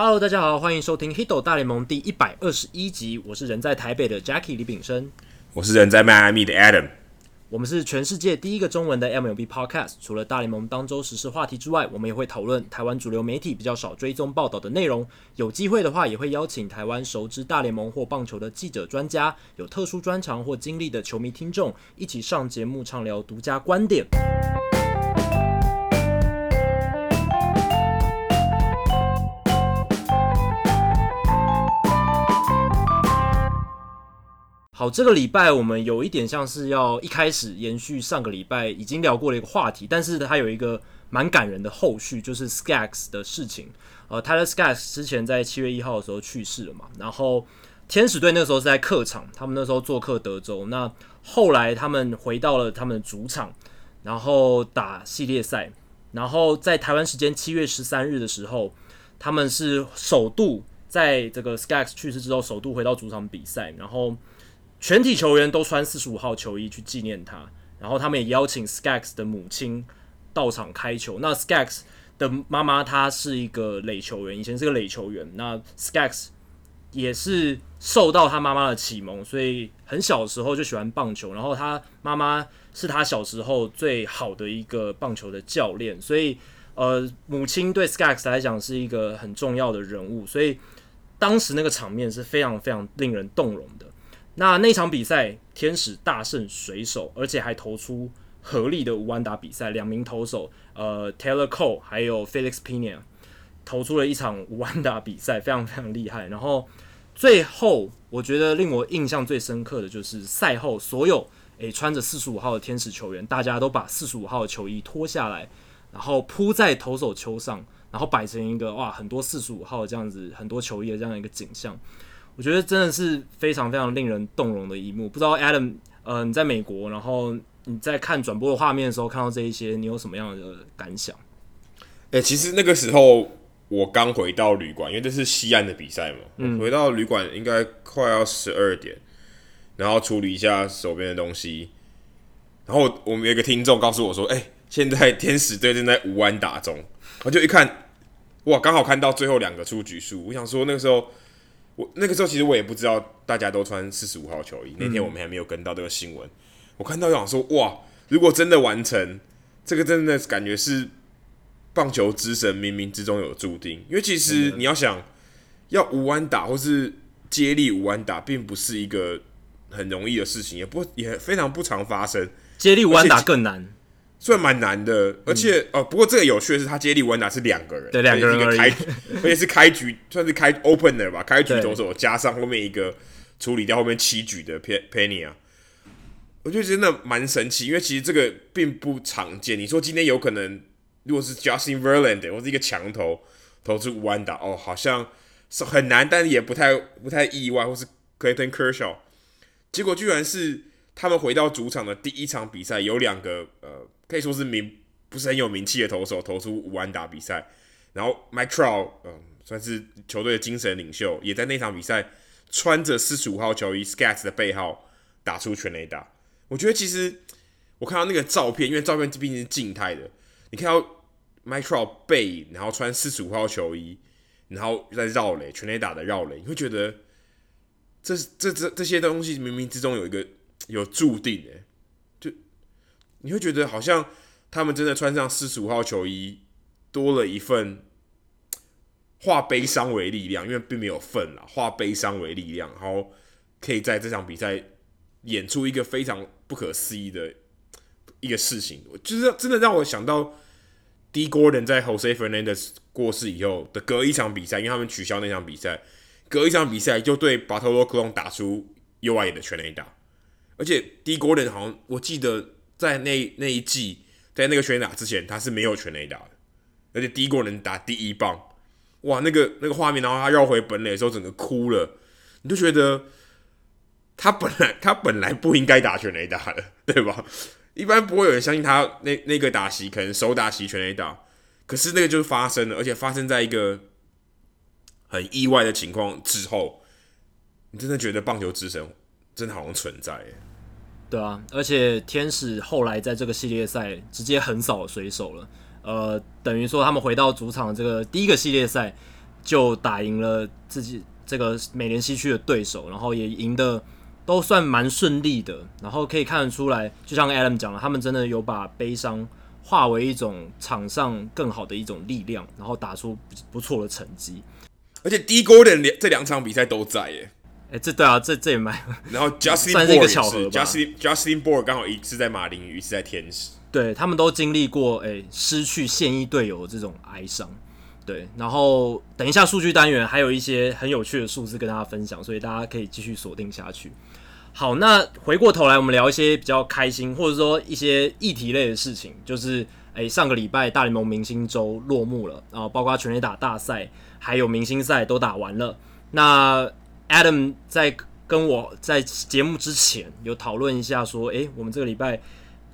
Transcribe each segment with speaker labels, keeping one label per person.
Speaker 1: Hello，大家好，欢迎收听《Hito 大联盟》第一百二十一集。我是人在台北的 Jackie 李炳生，
Speaker 2: 我是人在迈阿密的 Adam。
Speaker 1: 我们是全世界第一个中文的 MLB Podcast。除了大联盟当周时事话题之外，我们也会讨论台湾主流媒体比较少追踪报道的内容。有机会的话，也会邀请台湾熟知大联盟或棒球的记者、专家，有特殊专长或经历的球迷听众，一起上节目畅聊独家观点。好，这个礼拜我们有一点像是要一开始延续上个礼拜已经聊过的一个话题，但是它有一个蛮感人的后续，就是 Skags 的事情。呃，Tyler Skags 之前在七月一号的时候去世了嘛，然后天使队那时候是在客场，他们那时候做客德州。那后来他们回到了他们的主场，然后打系列赛，然后在台湾时间七月十三日的时候，他们是首度在这个 Skaggs 去世之后首度回到主场比赛，然后。全体球员都穿四十五号球衣去纪念他，然后他们也邀请 Skaggs 的母亲到场开球。那 Skaggs 的妈妈她是一个垒球员，以前是个垒球员。那 Skaggs 也是受到他妈妈的启蒙，所以很小的时候就喜欢棒球。然后他妈妈是他小时候最好的一个棒球的教练，所以呃，母亲对 Skaggs 来讲是一个很重要的人物。所以当时那个场面是非常非常令人动容的。那那场比赛，天使大胜水手，而且还投出合力的无安打比赛。两名投手，呃，Taylor Cole 还有 Felix Pena 投出了一场无安打比赛，非常非常厉害。然后最后，我觉得令我印象最深刻的就是赛后，所有诶、穿着四十五号的天使球员，大家都把四十五号的球衣脱下来，然后铺在投手丘上，然后摆成一个哇，很多四十五号这样子，很多球衣的这样一个景象。我觉得真的是非常非常令人动容的一幕。不知道 Adam，呃，你在美国，然后你在看转播的画面的时候，看到这一些，你有什么样的感想？
Speaker 2: 哎、欸，其实那个时候我刚回到旅馆，因为这是西岸的比赛嘛。嗯。回到旅馆应该快要十二点，然后处理一下手边的东西。然后我们有一个听众告诉我说：“哎、欸，现在天使队正在无安打中。”我就一看，哇，刚好看到最后两个出局数。我想说那个时候。我那个时候其实我也不知道大家都穿四十五号球衣，那天我们还没有跟到这个新闻。我看到想说哇，如果真的完成这个，真的感觉是棒球之神冥冥之中有注定。因为其实你要想要无安打或是接力无安打，并不是一个很容易的事情，也不也非常不常发生。
Speaker 1: 接力无安打更难。
Speaker 2: 算蛮难的，而且、嗯、哦，不过这个有趣的是，他接力弯打是两个人，
Speaker 1: 对，两个人而已，
Speaker 2: 开 而且是开局，算是开 opener 吧，开局投手加上后面一个处理掉后面七局的 Penny 啊，我觉得真的蛮神奇，因为其实这个并不常见。你说今天有可能，如果是 Justin Verlander 或是一个强投投出无安打，哦，好像是很难，但是也不太不太意外，或是 Clayton Kershaw，结果居然是他们回到主场的第一场比赛，有两个呃。可以说是名不是很有名气的投手投出五安打比赛，然后，Mytro，嗯，算是球队的精神领袖，也在那场比赛穿着四十五号球衣 Skaggs 的背号打出全垒打。我觉得其实我看到那个照片，因为照片毕竟是静态的，你看到 Mike Trout 背，然后穿四十五号球衣，然后在绕垒全垒打的绕垒，你会觉得这这这这些东西冥冥之中有一个有注定的。你会觉得好像他们真的穿上四十五号球衣，多了一份化悲伤为力量，因为并没有份啦，化悲伤为力量，然后可以在这场比赛演出一个非常不可思议的一个事情，就是真的让我想到 Dee Gordon 在 Jose Fernandez 过世以后的隔一场比赛，因为他们取消那场比赛，隔一场比赛就对 Bartolo Colon 打出右外野的全垒打，而且 Dee Gordon 好像我记得。在那那一季，在那个全垒打之前，他是没有全垒打的，而且第一个人打第一棒，哇，那个那个画面，然后他绕回本垒的时候，整个哭了，你就觉得他本来 他本来不应该打全垒打的，对吧？一般不会有人相信他那那个打席可能手打席全垒打，可是那个就是发生了，而且发生在一个很意外的情况之后，你真的觉得棒球之神真的好像存在。
Speaker 1: 对啊，而且天使后来在这个系列赛直接横扫水手了，呃，等于说他们回到主场这个第一个系列赛，就打赢了自己这个美联西区的对手，然后也赢得都算蛮顺利的。然后可以看得出来，就像 Adam 讲了，他们真的有把悲伤化为一种场上更好的一种力量，然后打出不错的成绩。
Speaker 2: 而且 D Gordon 两这两场比赛都在耶。
Speaker 1: 哎、欸，这对啊，这这也蛮。
Speaker 2: 然后 Justin
Speaker 1: 算是一个巧合吧。
Speaker 2: Justin Justin Bour 刚好一次在马林鱼，一次在天使。
Speaker 1: 对，他们都经历过哎、欸、失去现役队友的这种哀伤。对，然后等一下数据单元还有一些很有趣的数字跟大家分享，所以大家可以继续锁定下去。好，那回过头来我们聊一些比较开心或者说一些议题类的事情，就是哎、欸、上个礼拜大联盟明星周落幕了，然后包括全垒打大赛还有明星赛都打完了。那 Adam 在跟我在节目之前有讨论一下，说，诶，我们这个礼拜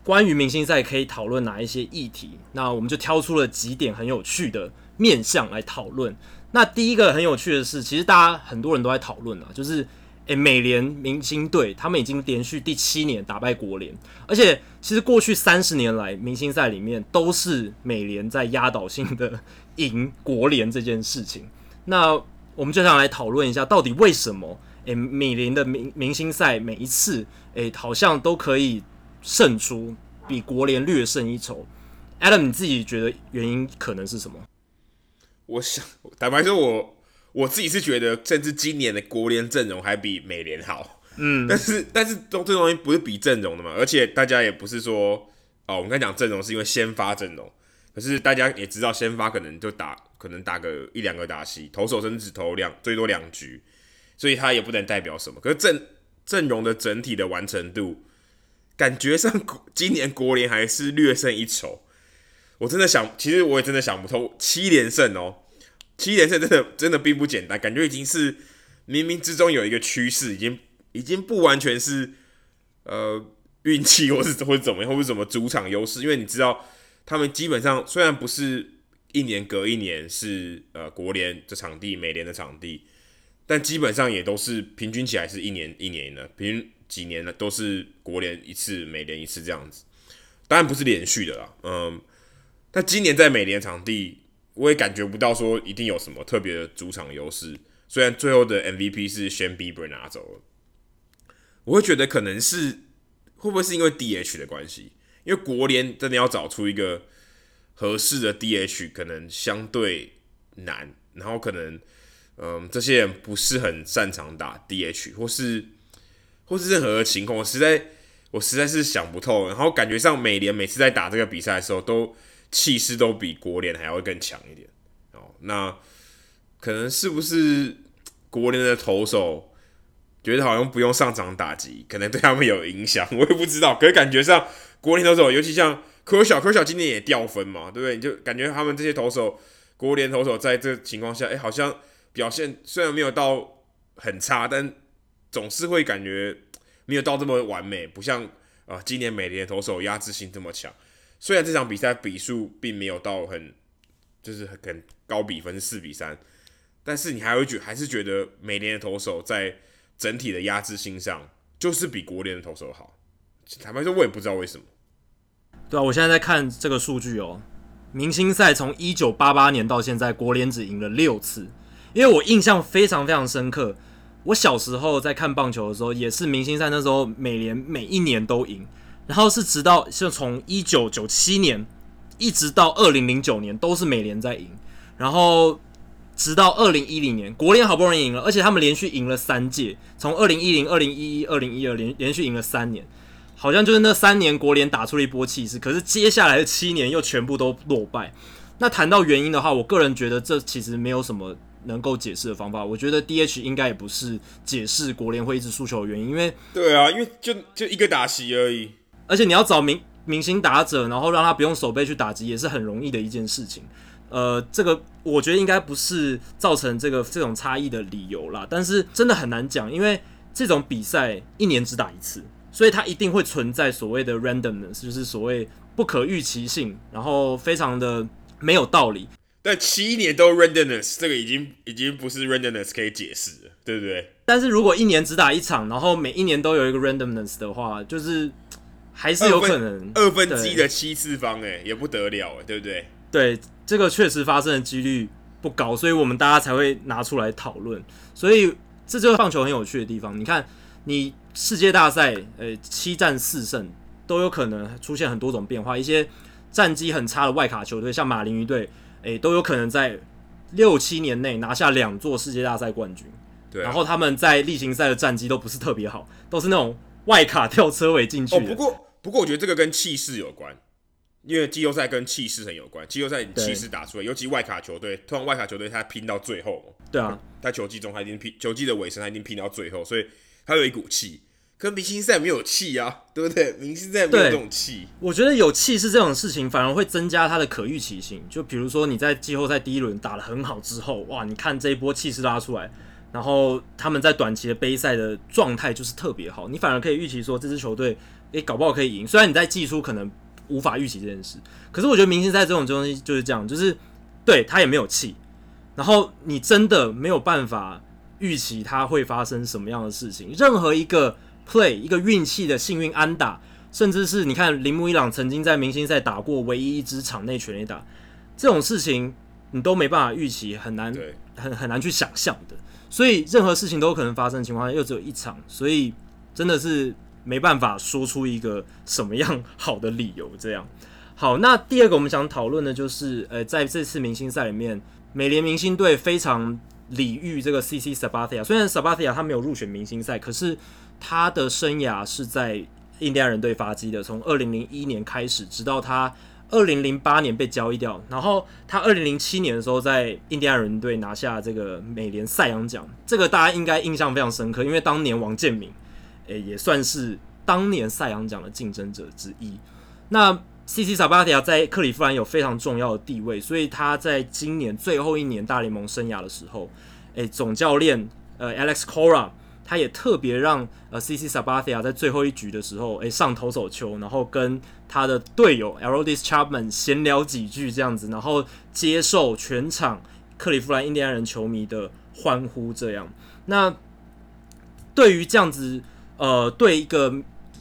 Speaker 1: 关于明星赛可以讨论哪一些议题？那我们就挑出了几点很有趣的面向来讨论。那第一个很有趣的是，其实大家很多人都在讨论啊，就是，诶，美联明星队他们已经连续第七年打败国联，而且其实过去三十年来明星赛里面都是美联在压倒性的赢国联这件事情。那我们就想来讨论一下，到底为什么？诶，美联的明明星赛每一次，诶，好像都可以胜出，比国联略胜一筹。Adam，你自己觉得原因可能是什么？
Speaker 2: 我想坦白说我，我我自己是觉得，甚至今年的国联阵容还比美联好。嗯，但是但是这这东西不是比阵容的嘛？而且大家也不是说，哦，我们刚才讲阵容是因为先发阵容，可是大家也知道，先发可能就打。可能打个一两个打戏，投手甚至只投两最多两局，所以他也不能代表什么。可是阵阵容的整体的完成度，感觉上今年国联还是略胜一筹。我真的想，其实我也真的想不透，七连胜哦，七连胜真的真的并不简单，感觉已经是冥冥之中有一个趋势，已经已经不完全是呃运气，或是或者怎么样，或是什么主场优势，因为你知道他们基本上虽然不是。一年隔一年是呃国联的场地，美联的场地，但基本上也都是平均起来是一年一年的，平均几年呢都是国联一次，美联一次这样子，当然不是连续的啦，嗯，但今年在美联场地，我也感觉不到说一定有什么特别的主场优势，虽然最后的 MVP 是 s h a n Bieber 拿走了，我会觉得可能是会不会是因为 DH 的关系，因为国联真的要找出一个。合适的 DH 可能相对难，然后可能，嗯，这些人不是很擅长打 DH，或是或是任何的情况，我实在我实在是想不透。然后感觉上美联每次在打这个比赛的时候，都气势都比国联还要更强一点。哦，那可能是不是国联的投手觉得好像不用上场打击，可能对他们有影响，我也不知道。可是感觉上国联投手，尤其像。科小科小今年也掉分嘛，对不对？你就感觉他们这些投手，国联投手在这情况下，哎，好像表现虽然没有到很差，但总是会感觉没有到这么完美，不像啊、今年美联投手压制性这么强。虽然这场比赛比数并没有到很就是很高比分四比三，但是你还会觉还是觉得美联的投手在整体的压制性上就是比国联的投手好。坦白说，我也不知道为什么。
Speaker 1: 对啊，我现在在看这个数据哦。明星赛从一九八八年到现在，国联只赢了六次。因为我印象非常非常深刻，我小时候在看棒球的时候，也是明星赛那时候美联每一年都赢，然后是直到就从一九九七年一直到二零零九年都是美联在赢，然后直到二零一零年国联好不容易赢了，而且他们连续赢了三届，从二零一零、二零一一、二零一二连连续赢了三年。好像就是那三年国联打出了一波气势，可是接下来的七年又全部都落败。那谈到原因的话，我个人觉得这其实没有什么能够解释的方法。我觉得 DH 应该也不是解释国联会一直输球的原因，因为
Speaker 2: 对啊，因为就就一个打席而已，
Speaker 1: 而且你要找明明星打者，然后让他不用手背去打击，也是很容易的一件事情。呃，这个我觉得应该不是造成这个这种差异的理由啦。但是真的很难讲，因为这种比赛一年只打一次。所以它一定会存在所谓的 randomness，就是所谓不可预期性，然后非常的没有道理。
Speaker 2: 但七年都 randomness，这个已经已经不是 randomness 可以解释了，对不对？
Speaker 1: 但是如果一年只打一场，然后每一年都有一个 randomness 的话，就是还是有可能
Speaker 2: 二分之一的七次方，哎，也不得了，哎，对不对？
Speaker 1: 对，这个确实发生的几率不高，所以我们大家才会拿出来讨论。所以这就是棒球很有趣的地方。你看，你世界大赛，呃，七战四胜都有可能出现很多种变化。一些战绩很差的外卡球队，像马林鱼队，诶，都有可能在六七年内拿下两座世界大赛冠军。对、啊，然后他们在例行赛的战绩都不是特别好，都是那种外卡跳车尾进去。
Speaker 2: 哦，不过不过我觉得这个跟气势有关。因为季后赛跟气势很有关，季后赛你气势打出来，尤其外卡球队，通常外卡球队他拼到最后嘛。
Speaker 1: 对啊，
Speaker 2: 在球季中他一定拼，球季的尾声他一定拼到最后，所以他有一股气。可明星赛没有气啊，对不对？明星赛没有这种气。
Speaker 1: 我觉得有气势这种事情反而会增加它的可预期性。就比如说你在季后赛第一轮打得很好之后，哇，你看这一波气势拉出来，然后他们在短期的杯赛的状态就是特别好，你反而可以预期说这支球队，诶，搞不好可以赢。虽然你在季初可能。无法预期这件事，可是我觉得明星赛这种东西就是这样，就是对他也没有气，然后你真的没有办法预期他会发生什么样的事情。任何一个 play，一个运气的幸运安打，甚至是你看铃木一朗曾经在明星赛打过唯一一支场内全垒打，这种事情你都没办法预期，很难很很难去想象的。所以任何事情都有可能发生的情况下，又只有一场，所以真的是。没办法说出一个什么样好的理由，这样好。那第二个我们想讨论的就是，呃，在这次明星赛里面，美联明星队非常礼遇这个 CC Sabathia。虽然 Sabathia 他没有入选明星赛，可是他的生涯是在印第安人队发迹的，从二零零一年开始，直到他二零零八年被交易掉，然后他二零零七年的时候在印第安人队拿下这个美联赛扬奖，这个大家应该印象非常深刻，因为当年王建民。诶，也算是当年赛扬奖的竞争者之一。那 CC Sabathia 在克里夫兰有非常重要的地位，所以他在今年最后一年大联盟生涯的时候，诶，总教练呃 Alex Cora 他也特别让呃 CC Sabathia 在最后一局的时候，诶上投手球，然后跟他的队友 Aroldis Chapman 闲聊几句这样子，然后接受全场克里夫兰印第安人球迷的欢呼。这样，那对于这样子。呃，对一个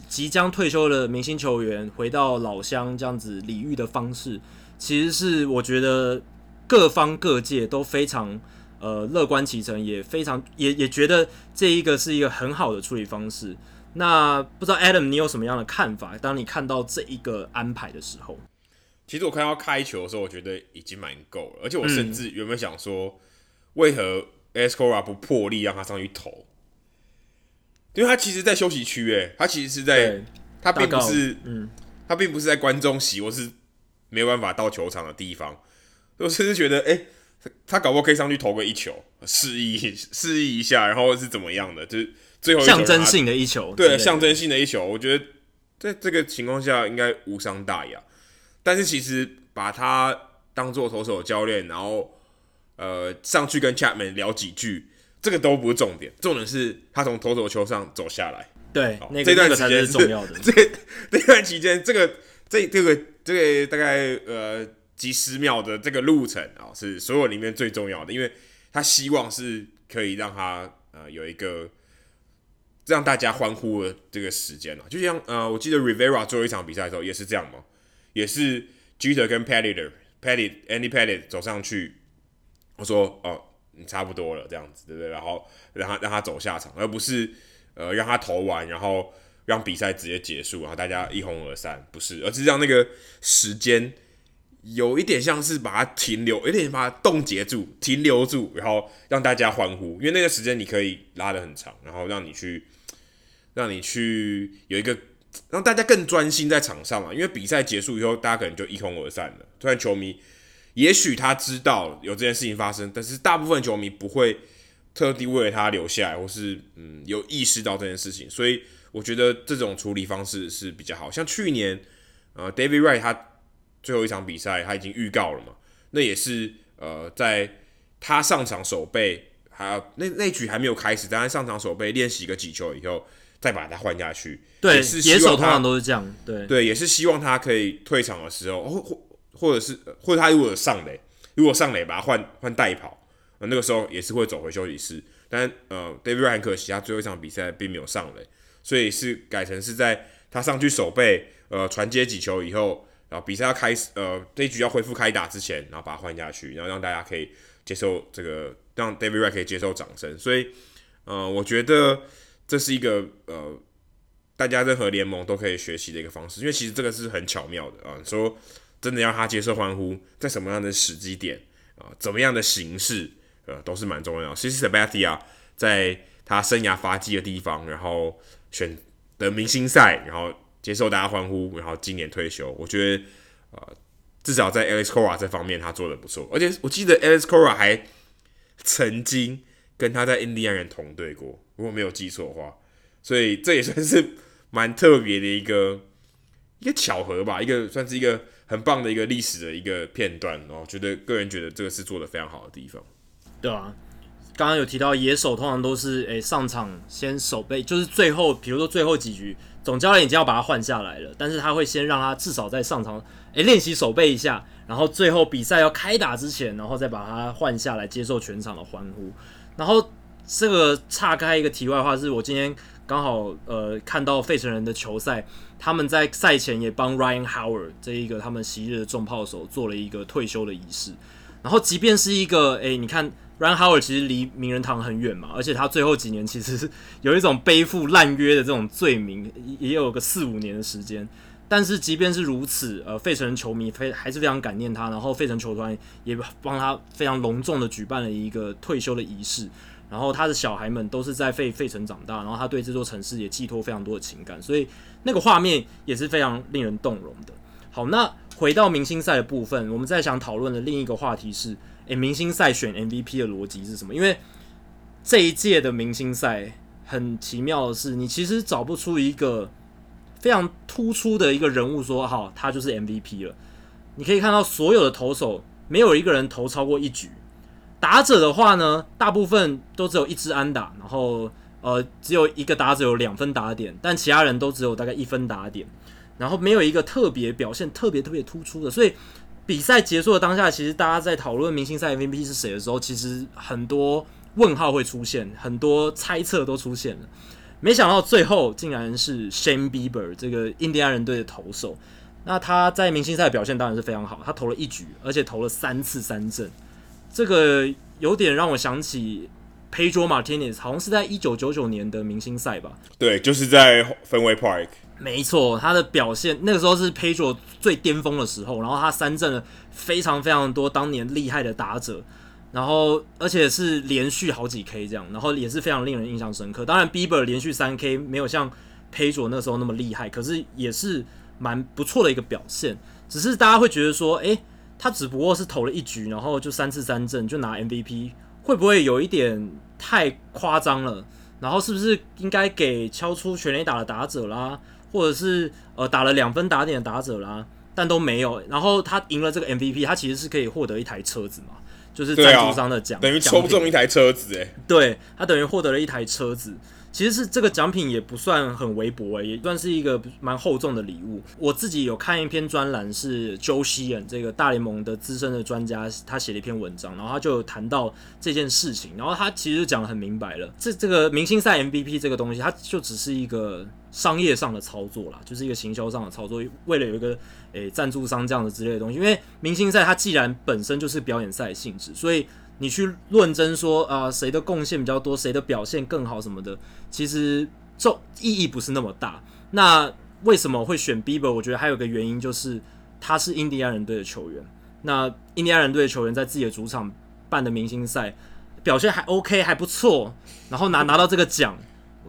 Speaker 1: 即将退休的明星球员回到老乡这样子礼遇的方式，其实是我觉得各方各界都非常呃乐观其成，也非常也也觉得这一个是一个很好的处理方式。那不知道 Adam 你有什么样的看法？当你看到这一个安排的时候，
Speaker 2: 其实我看到开球的时候，我觉得已经蛮够了，而且我甚至原本想说，为何 Escobar 不破例让他上去投？因为他其实，在休息区，诶，他其实是在，他并不是，嗯，他并不是在观众席，我是没有办法到球场的地方。我甚至觉得，哎，他搞不好可以上去投个一球，示意示意一下，然后是怎么样的？就是最后
Speaker 1: 象征性的一球，
Speaker 2: 对，象征性的一球。我觉得在这个情况下应该无伤大雅。但是其实把他当做投手教练，然后呃上去跟 Chapman 聊几句。这个都不是重点，重点是他从投手球上走下
Speaker 1: 来。
Speaker 2: 对，
Speaker 1: 那个、这段时间是重要的。
Speaker 2: 这这段期间，这个这这个这个大概呃几十秒的这个路程啊、哦，是所有里面最重要的，因为他希望是可以让他呃有一个让大家欢呼的这个时间了。就像呃，我记得 Rivera 最后一场比赛的时候也是这样嘛，也是 Jeter 跟 Pettitte，Pettitte Andy Pettitte 走上去，我说哦。你差不多了，这样子对不对？然后让他让他走下场，而不是呃让他投完，然后让比赛直接结束，然后大家一哄而散，不是，而是让那个时间有一点像是把它停留，有点把它冻结住、停留住，然后让大家欢呼，因为那个时间你可以拉得很长，然后让你去让你去有一个让大家更专心在场上嘛，因为比赛结束以后，大家可能就一哄而散了，突然球迷。也许他知道有这件事情发生，但是大部分球迷不会特地为了他留下来，或是嗯有意识到这件事情，所以我觉得这种处理方式是比较好。像去年，呃，David Wright 他最后一场比赛他已经预告了嘛，那也是呃在他上场守备，还有那那局还没有开始，但他上场守备练习个几球以后，再把他换下去。
Speaker 1: 对，
Speaker 2: 也是野
Speaker 1: 手通常都是这样。对
Speaker 2: 对，也是希望他可以退场的时候，或或者是，或者他如果有上垒，如果上垒把他换换代跑，呃，那个时候也是会走回休息室。但呃，David 很可惜，他最后一场比赛并没有上垒，所以是改成是在他上去守备，呃，传接几球以后，然后比赛要开始，呃，这一局要恢复开打之前，然后把它换下去，然后让大家可以接受这个让 David re 可以接受掌声。所以，呃，我觉得这是一个呃，大家任何联盟都可以学习的一个方式，因为其实这个是很巧妙的啊。说真的，要他接受欢呼，在什么样的时机点啊，怎么样的形式，呃，都是蛮重要的。其实 Sabathia 在他生涯发迹的地方，然后选的明星赛，然后接受大家欢呼，然后今年退休，我觉得呃，至少在 Alex Cora 这方面他做的不错。而且我记得 Alex Cora 还曾经跟他在印第安人同队过，如果没有记错的话，所以这也算是蛮特别的一个一个巧合吧，一个算是一个很棒的一个历史的一个片段。然后觉得个人觉得这个是做的非常好的地方，
Speaker 1: 对啊。刚刚有提到野手通常都是诶、上场先守备，就是最后比如说最后几局总教练已经要把他换下来了，但是他会先让他至少在上场诶练习守备一下，然后最后比赛要开打之前，然后再把他换下来接受全场的欢呼。然后这个岔开一个题外话，是我今天刚好呃看到费城人的球赛，他们在赛前也帮 Ryan Howard 这一个他们昔日的重炮手做了一个退休的仪式。然后即便是一个诶、你看。Ryan Howard 其实离名人堂很远嘛，而且他最后几年其实是有一种背负烂约的这种罪名，也有个四五年的时间。但是即便是如此，呃，费城人球迷非还是非常感念他，然后费城球团也帮他非常隆重的举办了一个退休的仪式。然后他的小孩们都是在费费城长大，然后他对这座城市也寄托非常多的情感，所以那个画面也是非常令人动容的。好，那回到明星赛的部分，我们再想讨论的另一个话题是。诶，明星赛选 MVP 的逻辑是什么？因为这一届的明星赛很奇妙的是，你其实找不出一个非常突出的一个人物说好，他就是 MVP 了。你可以看到所有的投手没有一个人投超过一局，打者的话呢，大部分都只有一支安打，然后呃只有一个打者有两分打点，但其他人都只有大概一分打点，然后没有一个特别表现特别特别突出的，所以。比赛结束的当下，其实大家在讨论明星赛 MVP 是谁的时候，其实很多问号会出现，很多猜测都出现了。没想到最后竟然是 Shane Bieber 这个印第安人队的投手。那他在明星赛表现当然是非常好，他投了一局，而且投了三次三振。这个有点让我想起 Pedro Martinez，好像是在一九九九年的明星赛吧？
Speaker 2: 对，就是在 Fenway Park。
Speaker 1: 没错，他的表现那个时候是 Pedro 最巅峰的时候，然后他三振了非常非常多当年厉害的打者，然后而且是连续好几 K 这样，然后也是非常令人印象深刻。当然，Bieber 连续三 K 没有像 Pedro 那时候那么厉害，可是也是蛮不错的一个表现。只是大家会觉得说，诶，他只不过是投了一局，然后就三次三振就拿 MVP，会不会有一点太夸张了？然后是不是应该给敲出全垒打的打者啦？或者是呃打了两分打点的打者啦，但都没有。然后他赢了这个 MVP，他其实是可以获得一台车子嘛，就是赞助商的奖，
Speaker 2: 等于抽中一台车子诶。
Speaker 1: 对，他等于获得了一台车子。其实是这个奖品也不算很微薄诶，也算是一个蛮厚重的礼物。我自己有看一篇专栏，是 Joe s h e n 这个大联盟的资深的专家，他写了一篇文章，然后他就谈到这件事情，然后他其实讲得很明白了，这这个明星赛 MVP 这个东西，它就只是一个商业上的操作啦，就是一个行销上的操作，为了有一个诶赞助商这样的之类的东西。因为明星赛它既然本身就是表演赛性质，所以。你去论争说啊，谁的贡献比较多，谁的表现更好什么的，其实重意义不是那么大。那为什么会选 Bieber？我觉得还有个原因就是他是印第安人队的球员。那印第安人队的球员在自己的主场办的明星赛表现还 OK，还不错，然后拿拿到这个奖，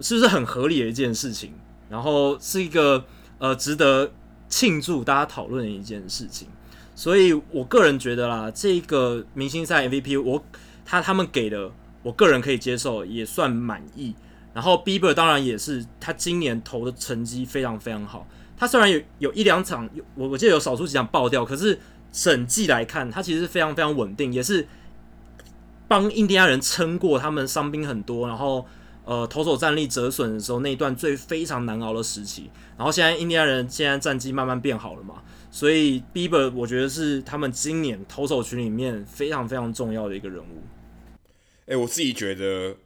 Speaker 1: 是不是很合理的一件事情？然后是一个呃值得庆祝大家讨论的一件事情。所以，我个人觉得啦，这个明星赛 MVP，我他他们给的，我个人可以接受，也算满意。然后，Bieber 当然也是，他今年投的成绩非常非常好。他虽然有有一两场，我我记得有少数几场爆掉，可是整季来看，他其实非常非常稳定，也是帮印第安人撑过他们伤兵很多，然后呃投手战力折损的时候那一段最非常难熬的时期。然后现在印第安人现在战绩慢慢变好了嘛。所以，Bieber 我觉得是他们今年投手群里面非常非常重要的一个人物。
Speaker 2: 哎、我自己觉得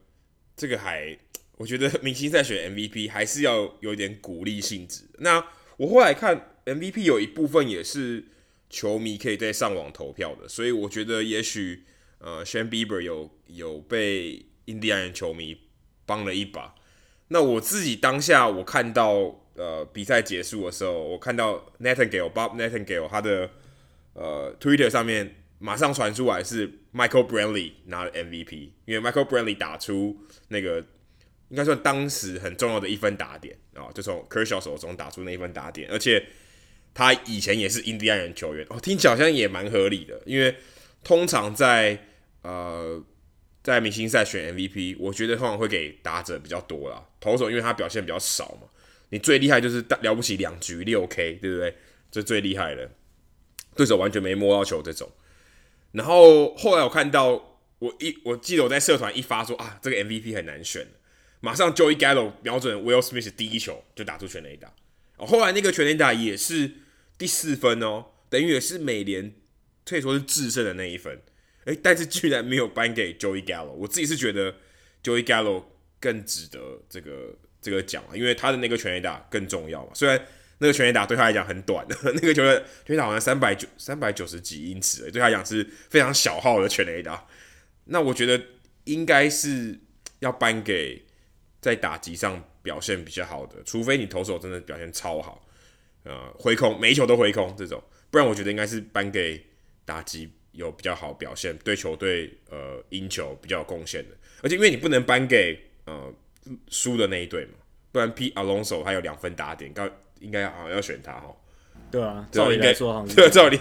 Speaker 2: 这个还，我觉得明星赛选 MVP 还是要有点鼓励性质。那我后来看 MVP 有一部分也是球迷可以在上网投票的，所以我觉得也许呃，Shan Bieber 有有被印第安人球迷帮了一把。那我自己当下我看到呃比赛结束的时候，我看到 Nightingale Bob Nightingale 他的呃 Twitter 上面马上传出来是 Michael Brantley 拿了 MVP，因为 Michael Brantley 打出那个应该算当时很重要的一分打点啊，就从 Kershaw 手中打出那一分打点，而且他以前也是印第安人球员哦，听起来好像也蛮合理的，因为通常在呃。在明星赛选 MVP，我觉得通常会给打者比较多啦。投手因为他表现比较少嘛，你最厉害就是了不起两局六 K，对不对？这最厉害的，对手完全没摸到球这种。然后后来我看到，我一我记得我在社团一发说啊，这个 MVP 很难选，马上 Joey Gallo 瞄准 Will Smith 第一球就打出全垒打。哦，后来那个全垒打也是第四分哦，等于也是美联可以说是制胜的那一分。诶，但是居然没有颁给 Joey Gallo，我自己是觉得 Joey Gallo 更值得这个这个奖，因为他的那个全垒打更重要嘛。虽然那个全垒打对他来讲很短的，那个球的全垒打好像三百九三百九十几英尺，对他来讲是非常小号的全垒打。那我觉得应该是要颁给在打击上表现比较好的，除非你投手真的表现超好，呃，挥空每一球都挥空这种，不然我觉得应该是颁给打击。有比较好表现，对球队呃赢球比较有贡献的，而且因为你不能颁给呃输的那一队嘛，不然 Pete Alonso 还有两分打点，刚应该好像要选他哈。
Speaker 1: 对啊，照理来说好像
Speaker 2: 对，照理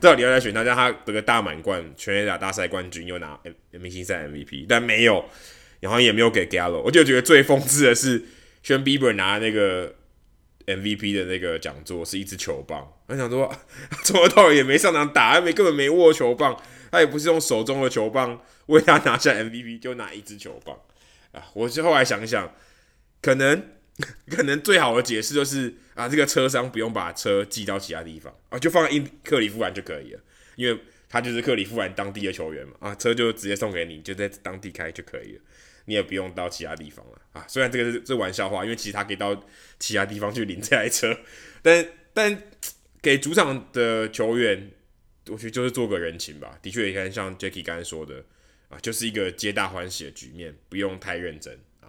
Speaker 2: 照理要来选他，让他得个大满贯、全垒打大赛冠军，又拿明星赛 MVP，但没有，然后也没有给 Gallo。我就觉得最讽刺的是，Shane Bieber 拿那个。MVP 的那个讲座是一支球棒，我想说 从头到尾也没上场打，没根本没握球棒，他也不是用手中的球棒为他拿下 MVP，就拿一支球棒我就后来想一想，可能 可能最好的解释就是啊，这个车商不用把车寄到其他地方啊，就放在因克里夫兰就可以了，因为他就是克里夫兰当地的球员嘛啊，车就直接送给你，就在当地开就可以了。你也不用到其他地方了啊！虽然这个是这玩笑话，因为其实他可以到其他地方去领这台车，但但给主场的球员，我觉得就是做个人情吧。的确，也看像 Jacky 刚才说的啊，就是一个皆大欢喜的局面，不用太认真啊。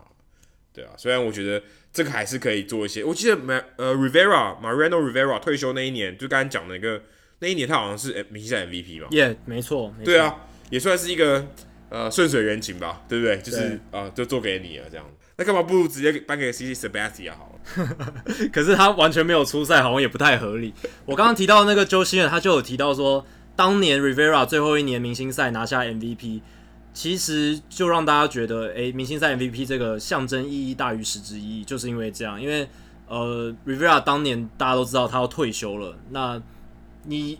Speaker 2: 对啊，虽然我觉得这个还是可以做一些。我记得呃 Rivera Mariano Rivera 退休那一年，就刚刚讲那个那一年，他好像是明星赛 MVP 嘛。
Speaker 1: 耶，yeah，没错。
Speaker 2: 对啊，也算是一个。呃，顺水人情吧，对不对？就是啊、呃，就做给你了这样。那干嘛不如直接颁给 CC Sabathia 好了？
Speaker 1: 可是他完全没有出赛，好像也不太合理。我刚刚提到那个 Joe Sheehan，他就有提到说，当年 Rivera 最后一年明星赛拿下 MVP，其实就让大家觉得，诶，明星赛 MVP 这个象征意义大于实质意义，就是因为这样。因为呃，Rivera 当年大家都知道他要退休了，那你